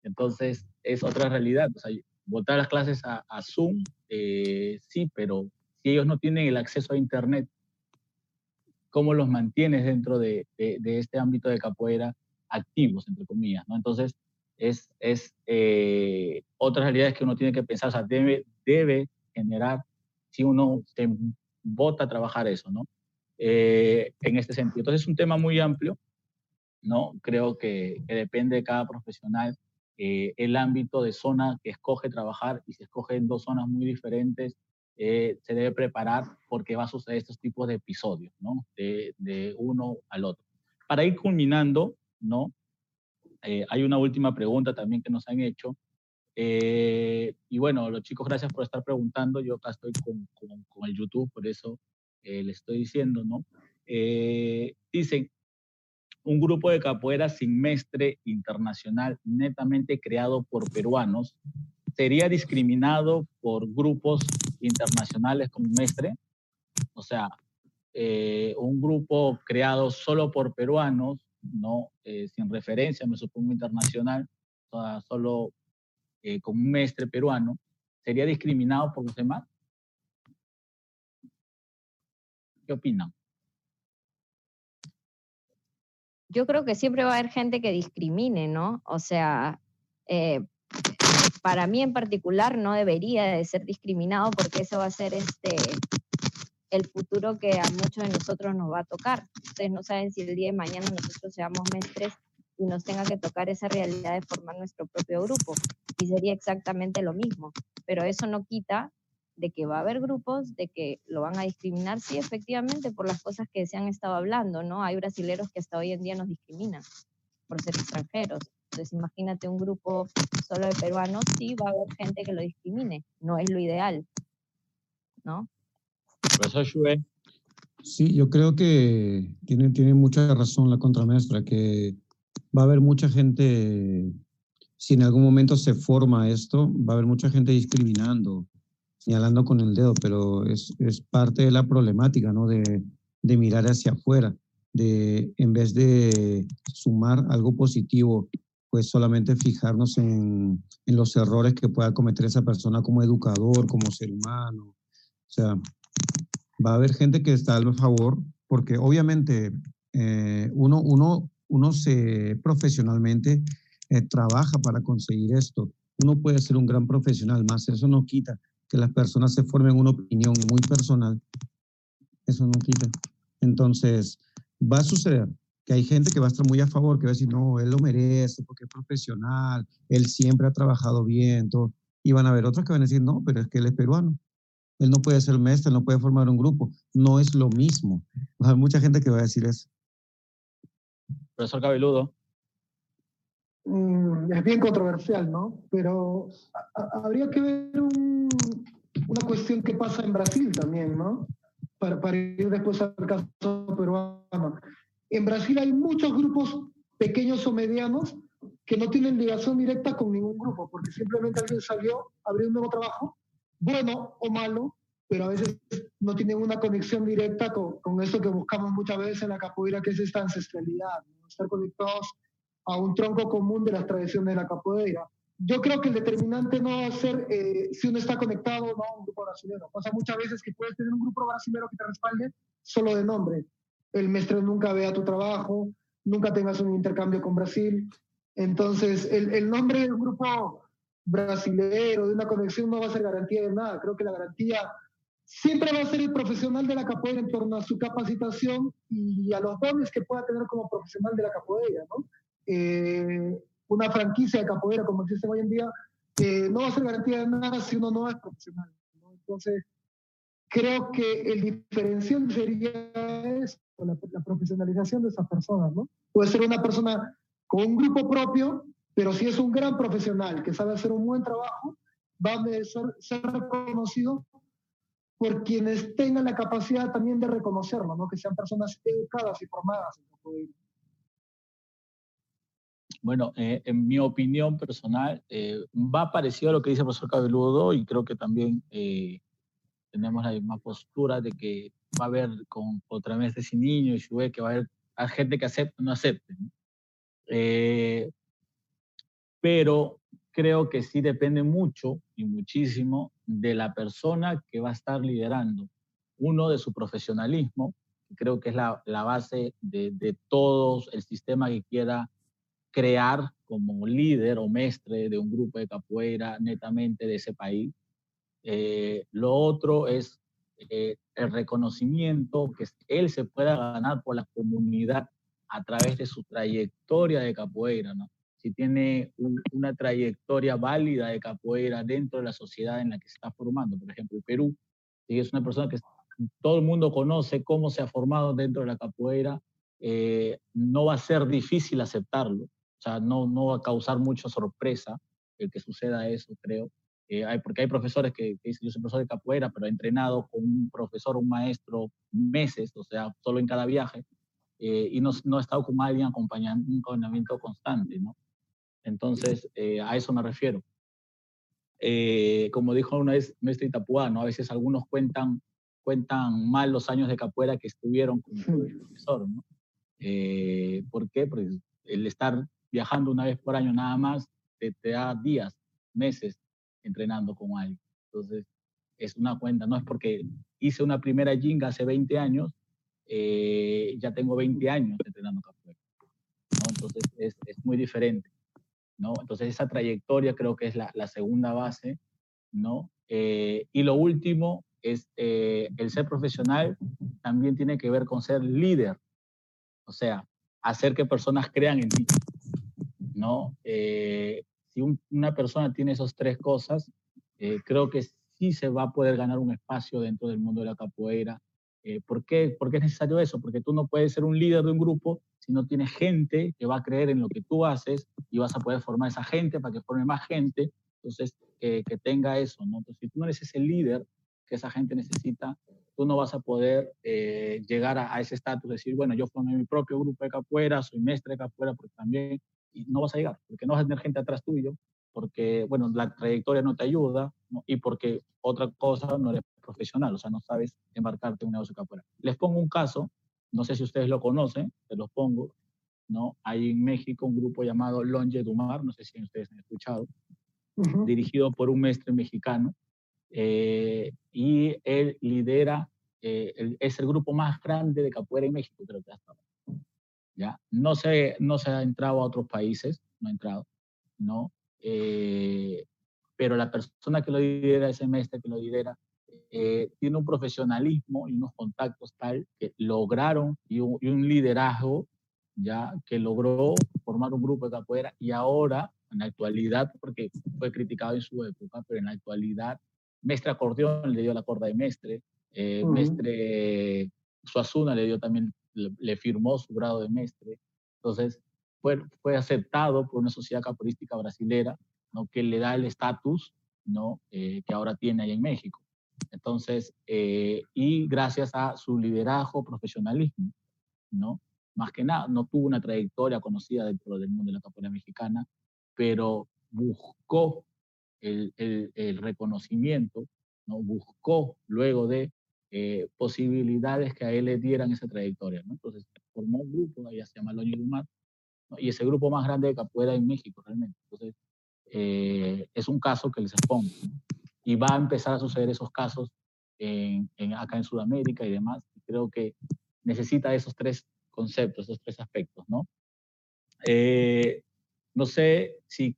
Entonces, es otra realidad. O sea, votar las clases a, Zoom, eh, sí, pero si ellos no tienen el acceso a Internet, ¿cómo los mantienes dentro de, este ámbito de capoeira activos, entre comillas? ¿no? Entonces, es, es eh, otras realidades que uno tiene que pensar, o sea, debe, debe generar, si uno se vota a trabajar eso, ¿no? Eh, en este sentido. Entonces es un tema muy amplio, ¿no? Creo que, depende de cada profesional eh, el ámbito de zona que escoge trabajar y si escoge en dos zonas muy diferentes, eh, se debe preparar porque va a suceder estos tipos de episodios, ¿no? De, de uno al otro. Para ir culminando, ¿no? hay una última pregunta también que nos han hecho. y bueno, los chicos, gracias por estar preguntando. Yo acá estoy con, con, con el YouTube, por eso eh, le estoy diciendo, ¿no? Eh, dicen, un grupo de capoeira sin mestre internacional netamente creado por peruanos sería discriminado por grupos internacionales con mestre. O sea, eh, un grupo creado solo por peruanos, no sin referencia, me supongo internacional, solo con un mestre peruano, sería discriminado por los demás. ¿Qué opinan? Yo creo que siempre va a haber gente que discrimine, ¿no? O sea, eh, para mí en particular no debería de ser discriminado porque eso va a ser este el futuro que a muchos de nosotros nos va a tocar. Ustedes no saben si el día de mañana nosotros seamos mestres y nos tenga que tocar esa realidad de formar nuestro propio grupo. Y sería exactamente lo mismo. Pero eso no quita de que va a haber grupos, de que lo van a discriminar, sí, efectivamente, por las cosas que se han estado hablando, ¿no? Hay brasileros que hasta hoy en día nos discriminan por ser extranjeros. Entonces, imagínate un grupo solo de peruanos, sí, va a haber gente que lo discrimine. No es lo ideal, ¿no? Sí, yo creo que tiene, tiene mucha razón la contramaestra, que va a haber mucha gente, si en algún momento se forma esto, va a haber mucha gente discriminando señalando con el dedo, pero es, es parte de la problemática, ¿no? De, de, mirar hacia afuera, de en vez de sumar algo positivo, pues solamente fijarnos en, en los errores que pueda cometer esa persona como educador, como ser humano. O sea, va a haber gente que está a favor, porque obviamente eh, uno, uno, uno se profesionalmente eh, trabaja para conseguir esto. Uno puede ser un gran profesional, más eso no quita que las personas se formen una opinión muy personal, eso no quita. Entonces, va a suceder que hay gente que va a estar muy a favor, que va a decir, no, él lo merece porque es profesional, él siempre ha trabajado bien, todo. Y van a haber otros que van a decir, no, pero es que él es peruano. Él no puede ser maestro, él no puede formar un grupo. No es lo mismo. Hay mucha gente que va a decir eso. Profesor Cabeludo. Mm, es bien controversial, ¿no? Pero habría que ver una cuestión que pasa en Brasil también, ¿no? Para, para, ir después al caso peruano. En Brasil hay muchos grupos pequeños o medianos que no tienen ligación directa con ningún grupo, porque simplemente alguien salió, abrió un nuevo trabajo, bueno o malo, pero a veces no tienen una conexión directa con, con eso que buscamos muchas veces en la capoeira, que es esta ancestralidad, estar conectados a un tronco común de las tradiciones de la capoeira. Yo creo que el determinante no va a ser eh, si uno está conectado o no a un grupo brasileño. Pasa muchas veces que puedes tener un grupo brasileño que te respalde solo de nombre. El maestro nunca vea tu trabajo, nunca tengas un intercambio con Brasil. Entonces, el, el nombre de un grupo brasilero, de una conexión, no va a ser garantía de nada. Creo que la garantía siempre va a ser el profesional de la capoeira en torno a su capacitación y a los dones que pueda tener como profesional de la capoeira, ¿no? Eh, una franquicia de capoeira como existe hoy en día no va a ser garantía de nada si uno no es profesional. Entonces, creo que el diferencial sería eso, la, la, profesionalización de esas personas, ¿no? Puede ser una persona con un grupo propio, pero si es un gran profesional que sabe hacer un buen trabajo, va a ser, ser reconocido por quienes tengan la capacidad también de reconocerlo, ¿no? que sean personas educadas y formadas en capoeira. Bueno, eh, en mi opinión personal, eh, va parecido a lo que dice el profesor Cabeludo y creo que también eh, tenemos la misma postura de que va a haber con vez y niños y su que va a haber gente que acepte o no acepte. ¿no? Eh, pero creo que sí depende mucho y muchísimo de la persona que va a estar liderando. Uno, de su profesionalismo, que creo que es la, la base de, de todo el sistema que quiera crear como líder o mestre de un grupo de capoeira netamente de ese país. Eh, lo otro es eh, el reconocimiento que él se pueda ganar por la comunidad a través de su trayectoria de capoeira, ¿no? Si tiene un, una trayectoria válida de capoeira dentro de la sociedad en la que se está formando, por ejemplo, el Perú, si es una persona que todo el mundo conoce cómo se ha formado dentro de la capoeira, eh, no va a ser difícil aceptarlo, o sea, no, no va a causar mucha sorpresa el que suceda eso, creo. Eh, hay, porque hay profesores que, que, dicen, yo soy profesor de capoeira, pero he entrenado con un profesor, un maestro, meses, o sea, solo en cada viaje, eh, y no, no he estado con alguien acompañando un acompañamiento constante, ¿no? Entonces, eh, a eso me refiero. Eh, como dijo una vez Mestre Itapuá, ¿no? A veces algunos cuentan, cuentan mal los años de capoeira que estuvieron con el profesor, ¿no? Eh, ¿Por qué? Porque el estar viajando una vez por año nada más te, te da días, meses entrenando con alguien. Entonces, es una cuenta, no es porque hice una primera jinga hace 20 años, eh, ya tengo 20 años entrenando capoeira. ¿no? Entonces es, es, muy diferente. ¿no? Entonces esa trayectoria creo que es la, la segunda base. ¿no? Eh, y lo último es eh, el ser profesional también tiene que ver con ser líder. O sea, hacer que personas crean en ti. ¿No? Eh, si un, una persona tiene esas tres cosas, creo que sí se va a poder ganar un espacio dentro del mundo de la capoeira eh, ¿por, qué, ¿Por qué es necesario eso? Porque tú no puedes ser un líder de un grupo si no tienes gente que va a creer en lo que tú haces y vas a poder formar esa gente para que forme más gente, entonces que, que tenga eso, ¿no? Entonces, si tú no eres ese líder que esa gente necesita, tú no vas a poder eh, llegar a, a ese estatus, decir, bueno, yo formé mi propio grupo de capoeira, soy mestre de capoeira, porque también, y no vas a llegar, porque no vas a tener gente atrás tuyo, porque, bueno, la trayectoria no te ayuda, ¿no? y porque otra cosa, no eres profesional, o sea, no sabes embarcarte en un negocio capoeira. Les pongo un caso, no sé si ustedes lo conocen, te los pongo, ¿no? Hay en México un grupo llamado Longe Dumar, no sé si ustedes han escuchado, uh -huh. dirigido por un maestro mexicano, eh, y él lidera, eh, el, es el grupo más grande de capoeira en México, creo que hasta ahora. ¿Ya? No se, no se ha entrado a otros países, no ha entrado, ¿no? Eh, pero la persona que lo lidera, ese maestro que lo lidera, eh, tiene un profesionalismo y unos contactos tal que lograron y un, y un, liderazgo ya que logró formar un grupo de capoeira y ahora en la actualidad porque fue criticado en su época pero en la actualidad Mestre Acordeón le dio la corda de Mestre eh, uh -huh. Mestre Suazuna le dio también le, le, firmó su grado de Mestre entonces fue, fue aceptado por una sociedad capoeística brasilera ¿no? que le da el estatus ¿no? Eh, que ahora tiene ahí en México entonces, eh, y gracias a su liderazgo, profesionalismo, ¿no? Más que nada, no tuvo una trayectoria conocida dentro del mundo de la capoeira mexicana, pero buscó el, el, el reconocimiento ¿no? buscó luego de eh, posibilidades que a él le dieran esa trayectoria. ¿no? Entonces formó un grupo, ya se llama Loño Dumar, y ese grupo más grande de capoeira en México realmente. Entonces, eh, es un caso que les expongo. Y va a empezar a suceder esos casos en, acá en Sudamérica y demás. Creo que necesita esos tres conceptos, esos tres aspectos, ¿no? Eh, no sé si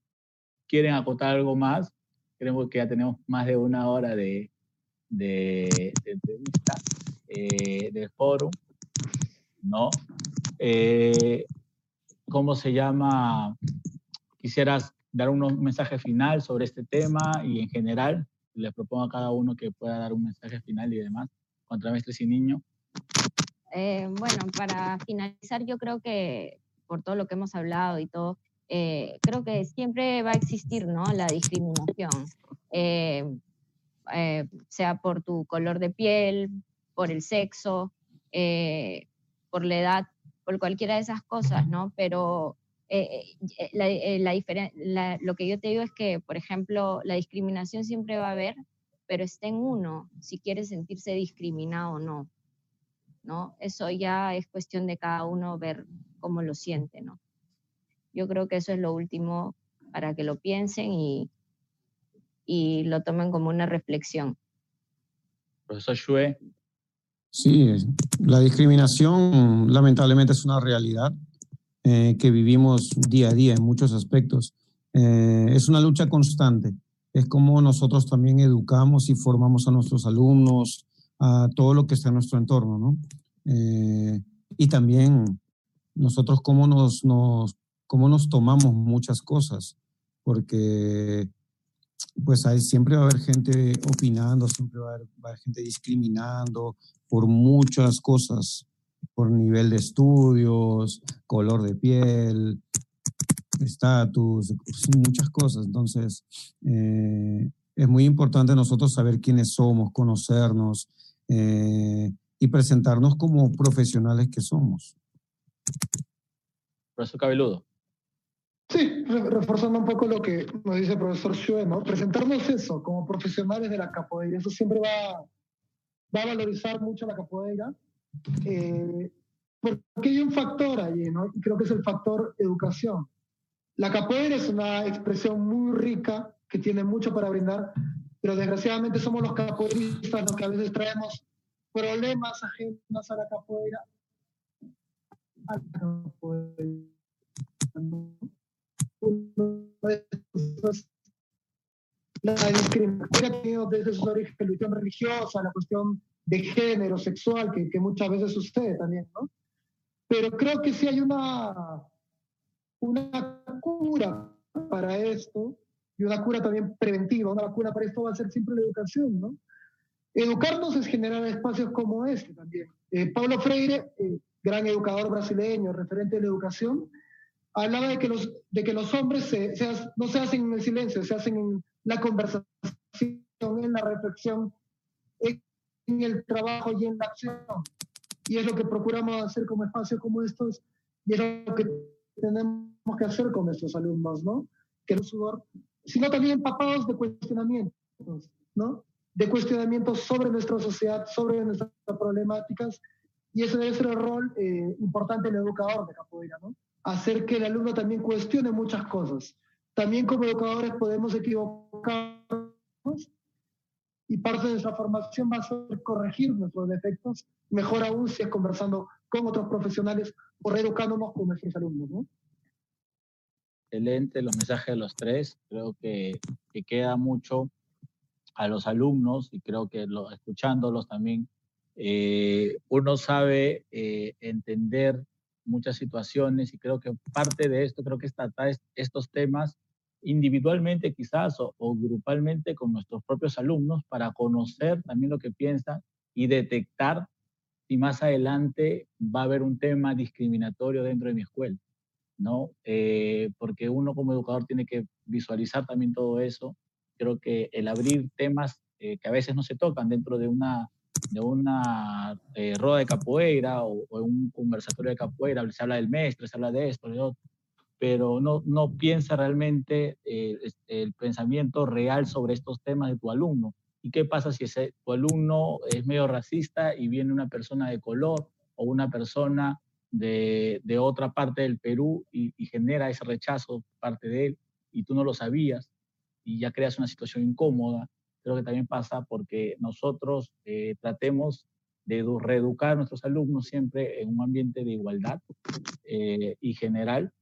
quieren acotar algo más. Creo que ya tenemos más de una hora de, de, entrevista eh, del foro, ¿no? Eh, ¿Cómo se llama? Quisieras dar un mensaje final sobre este tema y en general, les propongo a cada uno que pueda dar un mensaje final y demás contra maestros y niños. Eh, bueno, para finalizar, yo creo que por todo lo que hemos hablado y todo, eh, creo que siempre va a existir ¿no? la discriminación, eh, sea por tu color de piel, por el sexo, por la edad, por cualquiera de esas cosas, ¿no? Pero la, lo que yo te digo es que, por ejemplo, la discriminación siempre va a haber, pero está en uno, si quiere sentirse discriminado o no. ¿no? Eso ya es cuestión de cada uno ver cómo lo siente, ¿no? Yo creo que eso es lo último para que lo piensen y, y lo tomen como una reflexión. Profesor Shue. Sí, la discriminación lamentablemente es una realidad eh, que vivimos día a día en muchos aspectos. Eh, es una lucha constante. Es como nosotros también educamos y formamos a nuestros alumnos, a todo lo que está en nuestro entorno, ¿no? Eh, y también nosotros cómo nos, nos, cómo nos tomamos muchas cosas, porque pues hay, siempre va a haber gente opinando, siempre va a haber, gente discriminando por muchas cosas, por nivel de estudios, color de piel, estatus, muchas cosas. Entonces, eh, es muy importante nosotros saber quiénes somos, conocernos eh, y presentarnos como profesionales que somos. Profesor Cabeludo. Sí, reforzando un poco lo que nos dice el profesor ¿no? Presentarnos eso como profesionales de la capoeira, eso siempre va, a valorizar mucho la capoeira, eh, porque hay un factor allí, ¿no? Y creo que es el factor educación. La capoeira es una expresión muy rica que tiene mucho para brindar, pero desgraciadamente somos los capoeiristas los que a veces traemos problemas ajenos a la capoeira. La discriminación desde su origen, la cuestión religiosa, la cuestión de género, sexual, que, que muchas veces sucede también, ¿no? Pero creo que sí hay una, una cura para esto, y una cura también preventiva, una cura para esto va a ser siempre la educación, ¿no? Educarnos es generar espacios como este también. Eh, Pablo Freire, eh, gran educador brasileño, referente de la educación, hablaba de que los, de que los hombres se, no se hacen en el silencio, se hacen en la conversación, en la reflexión, en el trabajo y en la acción. Y es lo que procuramos hacer como espacios como estos, y es lo que tenemos que hacer con nuestros alumnos, ¿no? Que no sudor, sino también empapados de cuestionamientos, ¿no? de cuestionamientos sobre nuestra sociedad, sobre nuestras problemáticas, y ese debe ser el rol eh, importante del educador de capoeira, ¿no? Hacer que el alumno también cuestione muchas cosas. También como educadores podemos equivocarnos y parte de nuestra formación va a ser corregir nuestros defectos, mejor aún si es conversando con otros profesionales o reeducándonos con nuestros alumnos, ¿no? Excelente los mensajes de los tres. Creo que, que queda mucho a los alumnos y creo que lo, escuchándolos también, eh, uno sabe eh, entender muchas situaciones y creo que parte de esto, creo que es estos temas individualmente quizás o, o, grupalmente con nuestros propios alumnos para conocer también lo que piensan y detectar si más adelante va a haber un tema discriminatorio dentro de mi escuela, ¿no? Eh, porque uno como educador tiene que visualizar también todo eso creo que el abrir temas eh, que a veces no se tocan dentro de una, de una eh, de capoeira o, un conversatorio de capoeira, se habla del maestro, se habla de esto, de otro, pero no, no piensa realmente eh, el pensamiento real sobre estos temas de tu alumno ¿Y qué pasa si ese, tu alumno es medio racista y viene una persona de color o una persona de, de otra parte del Perú y, y, genera ese rechazo parte de él y tú no lo sabías y ya creas una situación incómoda? Creo que también pasa porque nosotros eh, tratemos de reeducar a nuestros alumnos siempre en un ambiente de igualdad eh, y general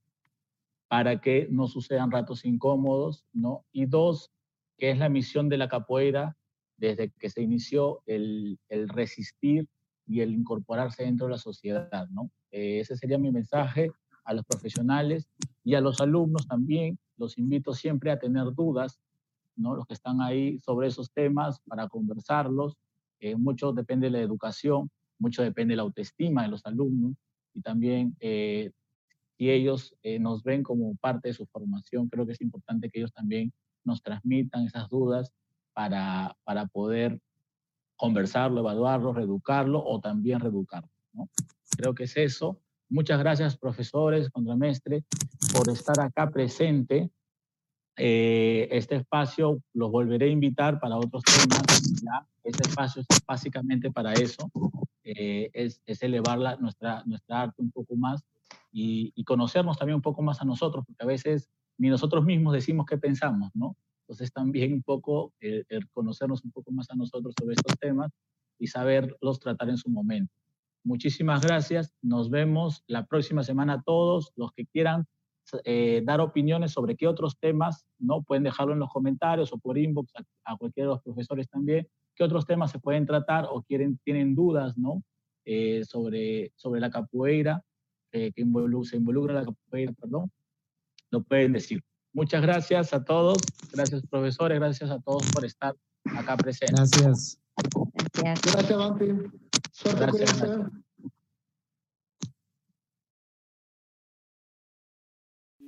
para que no sucedan ratos incómodos, ¿no? Y dos, que es la misión de la capoeira desde que se inició, el, resistir y el incorporarse dentro de la sociedad, ¿no? Eh, ese sería mi mensaje a los profesionales y a los alumnos también. Los invito siempre a tener dudas, ¿no? Los que están ahí sobre esos temas para conversarlos. Eh, mucho depende de la educación, mucho depende de la autoestima de los alumnos y también eh, si ellos eh, nos ven como parte de su formación, creo que es importante que ellos también nos transmitan esas dudas para, para poder conversarlo, evaluarlo, reeducarlo o también reeducarlo. ¿no? Creo que es eso. Muchas gracias, profesores, contramestre, por estar acá presente. Eh, este espacio los volveré a invitar para otros temas. ¿ya? Este espacio es básicamente para eso, eh, es, es, elevar la, nuestra, nuestra arte un poco más y, y, conocernos también un poco más a nosotros, porque a veces ni nosotros mismos decimos qué pensamos, ¿no? Entonces también un poco el, el conocernos un poco más a nosotros sobre estos temas y saberlos tratar en su momento. Muchísimas gracias. Nos vemos la próxima semana todos. Los que quieran eh, dar opiniones sobre qué otros temas, ¿no? Pueden dejarlo en los comentarios o por inbox a, a, cualquiera de los profesores también. ¿Qué otros temas se pueden tratar o quieren, tienen dudas, ¿no? Eh, sobre, sobre la capoeira, eh, que involu se involucra la capoeira, perdón. Lo pueden decir. Muchas gracias a todos. Gracias, profesores. Gracias a todos por estar acá presentes. Gracias. Gracias. Gracias, Bampi. Suerte, Gracias. cuídense.